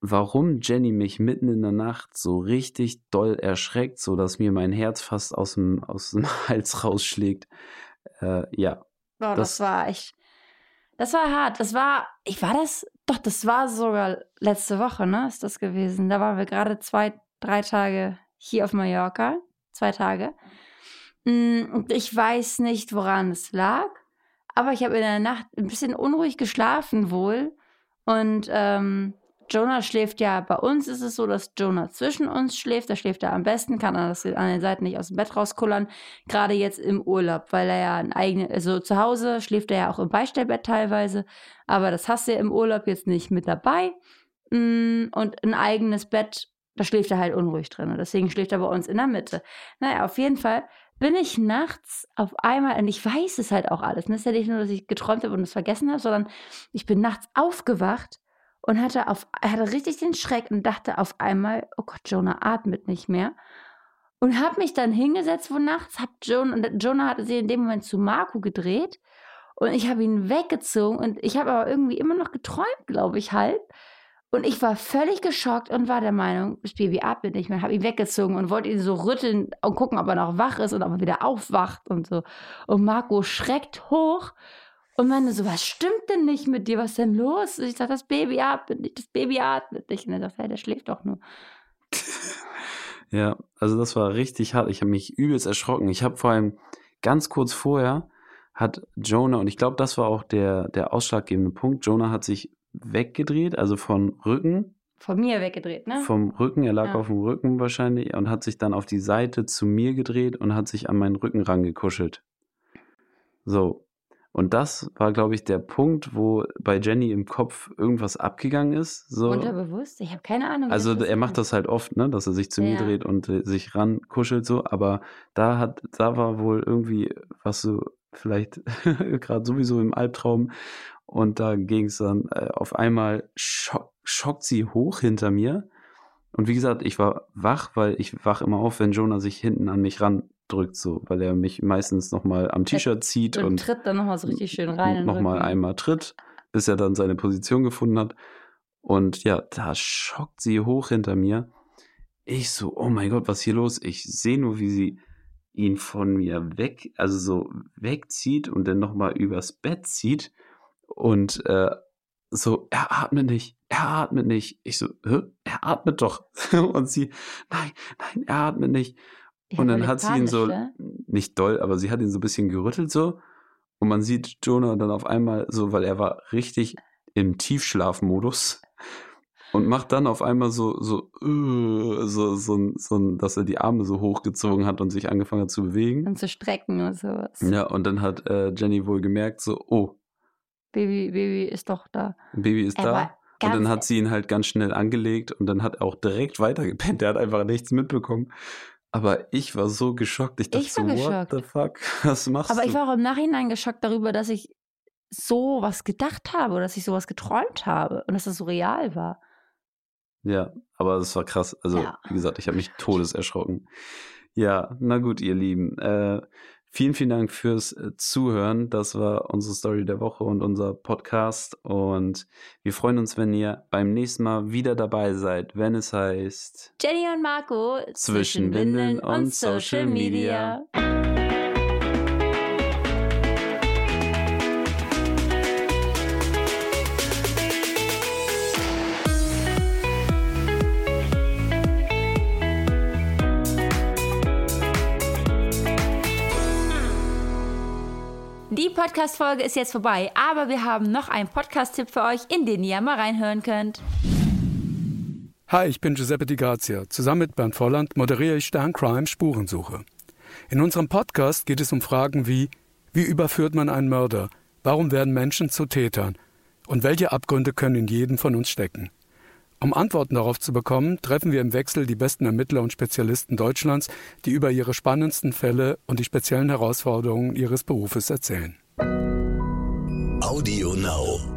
warum Jenny mich mitten in der Nacht so richtig doll erschreckt, so dass mir mein Herz fast aus dem, aus dem Hals rausschlägt. Äh, ja, Boah, das, Das- war echt. Das war hart. Das war. Ich war das. Doch, das war sogar letzte Woche, ne? Ist das gewesen. Da waren wir gerade zwei, drei Tage hier auf Mallorca. Zwei Tage. Mm, Und ich weiß nicht, woran es lag. Aber ich habe in der Nacht ein bisschen unruhig geschlafen wohl. Und ähm, Jonah schläft ja, bei uns ist es so, dass Jonah zwischen uns schläft. Da schläft er am besten, kann er das an den Seiten nicht aus dem Bett rauskullern gerade jetzt im Urlaub, weil er ja ein eigenes, also zu Hause schläft er ja auch im Beistellbett teilweise, aber das hast du ja im Urlaub jetzt nicht mit dabei. Mm, Und ein eigenes Bett, da schläft er halt unruhig drin. Und deswegen schläft er bei uns in der Mitte. Naja, auf jeden Fall bin ich nachts auf einmal, und ich weiß es halt auch alles. Es ist ja nicht nur, dass ich geträumt habe und es vergessen habe, sondern ich bin nachts aufgewacht und hatte auf, hatte richtig den Schreck und dachte auf einmal, oh Gott, Jonah atmet nicht mehr. Und habe mich dann hingesetzt wo nachts, hab Jonah, und Jonah hatte sich in dem Moment zu Marco gedreht und ich habe ihn weggezogen und ich habe aber irgendwie immer noch geträumt, glaube ich halt. Und ich war völlig geschockt und war der Meinung, das Baby atmet nicht mehr, habe ihn weggezogen und wollte ihn so rütteln und gucken, ob er noch wach ist und ob er wieder aufwacht und so. Und Marco schreckt hoch und meinte so, was stimmt denn nicht mit dir? Was ist denn los? Ich sage, das Baby atmet nicht, das Baby atmet nicht. Und er sagt, hey, der schläft doch nur. ja, also das war richtig hart. Ich habe mich übelst erschrocken. Ich habe vor allem ganz kurz vorher hat Jonah, und ich glaube, das war auch der, der ausschlaggebende Punkt, Jonah hat sich weggedreht, also von Rücken Von mir weggedreht, ne? vom Rücken, er lag Ja. auf dem Rücken wahrscheinlich und hat sich dann auf die Seite zu mir gedreht und hat sich an meinen Rücken rangekuschelt. So. Und das war, glaube ich, der Punkt, wo bei Jenny im Kopf irgendwas abgegangen ist. So. Unterbewusst? Ich habe keine Ahnung. Also er macht das halt oft, ne, dass er sich zu mir Ja. dreht und äh, sich rankuschelt so, aber da hat, da war wohl irgendwie was so vielleicht gerade sowieso im Albtraum und da ging es dann äh, auf einmal schock, schockt sie hoch hinter mir und wie gesagt, ich war wach, weil ich wach immer auf, wenn Jonah sich hinten an mich randrückt so, weil er mich meistens noch mal am T-Shirt zieht Und, und tritt dann nochmal so richtig schön rein. nochmal einmal tritt, bis er dann seine Position gefunden hat. Und ja, da schockt sie hoch hinter mir. Ich so, oh mein Gott, was ist hier los? Ich sehe nur, wie sie ihn von mir weg, also so wegzieht und dann nochmal übers Bett zieht und äh, so, er atmet nicht, er atmet nicht. Ich so, Hä? er atmet doch. und sie, nein, nein, er atmet nicht. Ich Und dann hat sie ihn so, ne? nicht doll, aber sie hat ihn so ein bisschen gerüttelt so. Und man sieht Jonah dann auf einmal so, weil er war richtig im Tiefschlafmodus und macht dann auf einmal so, so, äh, so, so, so, dass er die Arme so hochgezogen hat und sich angefangen hat zu bewegen. Und zu strecken und sowas. Ja, und dann hat äh, Jenny wohl gemerkt, so, oh, Baby, Baby ist doch da. Baby ist Er da. Und dann hat sie ihn halt ganz schnell angelegt und dann hat er auch direkt weitergepennt. Er hat einfach nichts mitbekommen. Aber ich war so geschockt. Ich dachte Ich so, geschockt. what the fuck? Was machst Aber du? ich war auch im Nachhinein geschockt darüber, dass ich so was gedacht habe oder dass ich sowas geträumt habe und dass das so real war. Ja, aber es war krass. Also, Ja. wie gesagt, ich habe mich todeserschrocken. Ja, na gut, ihr Lieben. Äh, vielen, vielen Dank fürs äh, Zuhören. Das war unsere Story der Woche und unser Podcast. Und wir freuen uns, wenn ihr beim nächsten Mal wieder dabei seid, wenn es heißt. Jenny und Marco Zwischen Windeln und Social Media. Podcast-Folge ist jetzt vorbei, aber wir haben noch einen Podcast-Tipp für euch, in den ihr mal reinhören könnt. Hi, ich bin Giuseppe Di Grazia. Zusammen mit Bernd Volland moderiere ich Sterncrime Spurensuche. In unserem Podcast geht es um Fragen wie wie überführt man einen Mörder? Warum werden Menschen zu Tätern? Und welche Abgründe können in jedem von uns stecken? Um Antworten darauf zu bekommen, treffen wir im Wechsel die besten Ermittler und Spezialisten Deutschlands, die über ihre spannendsten Fälle und die speziellen Herausforderungen ihres Berufes erzählen. Audio Now.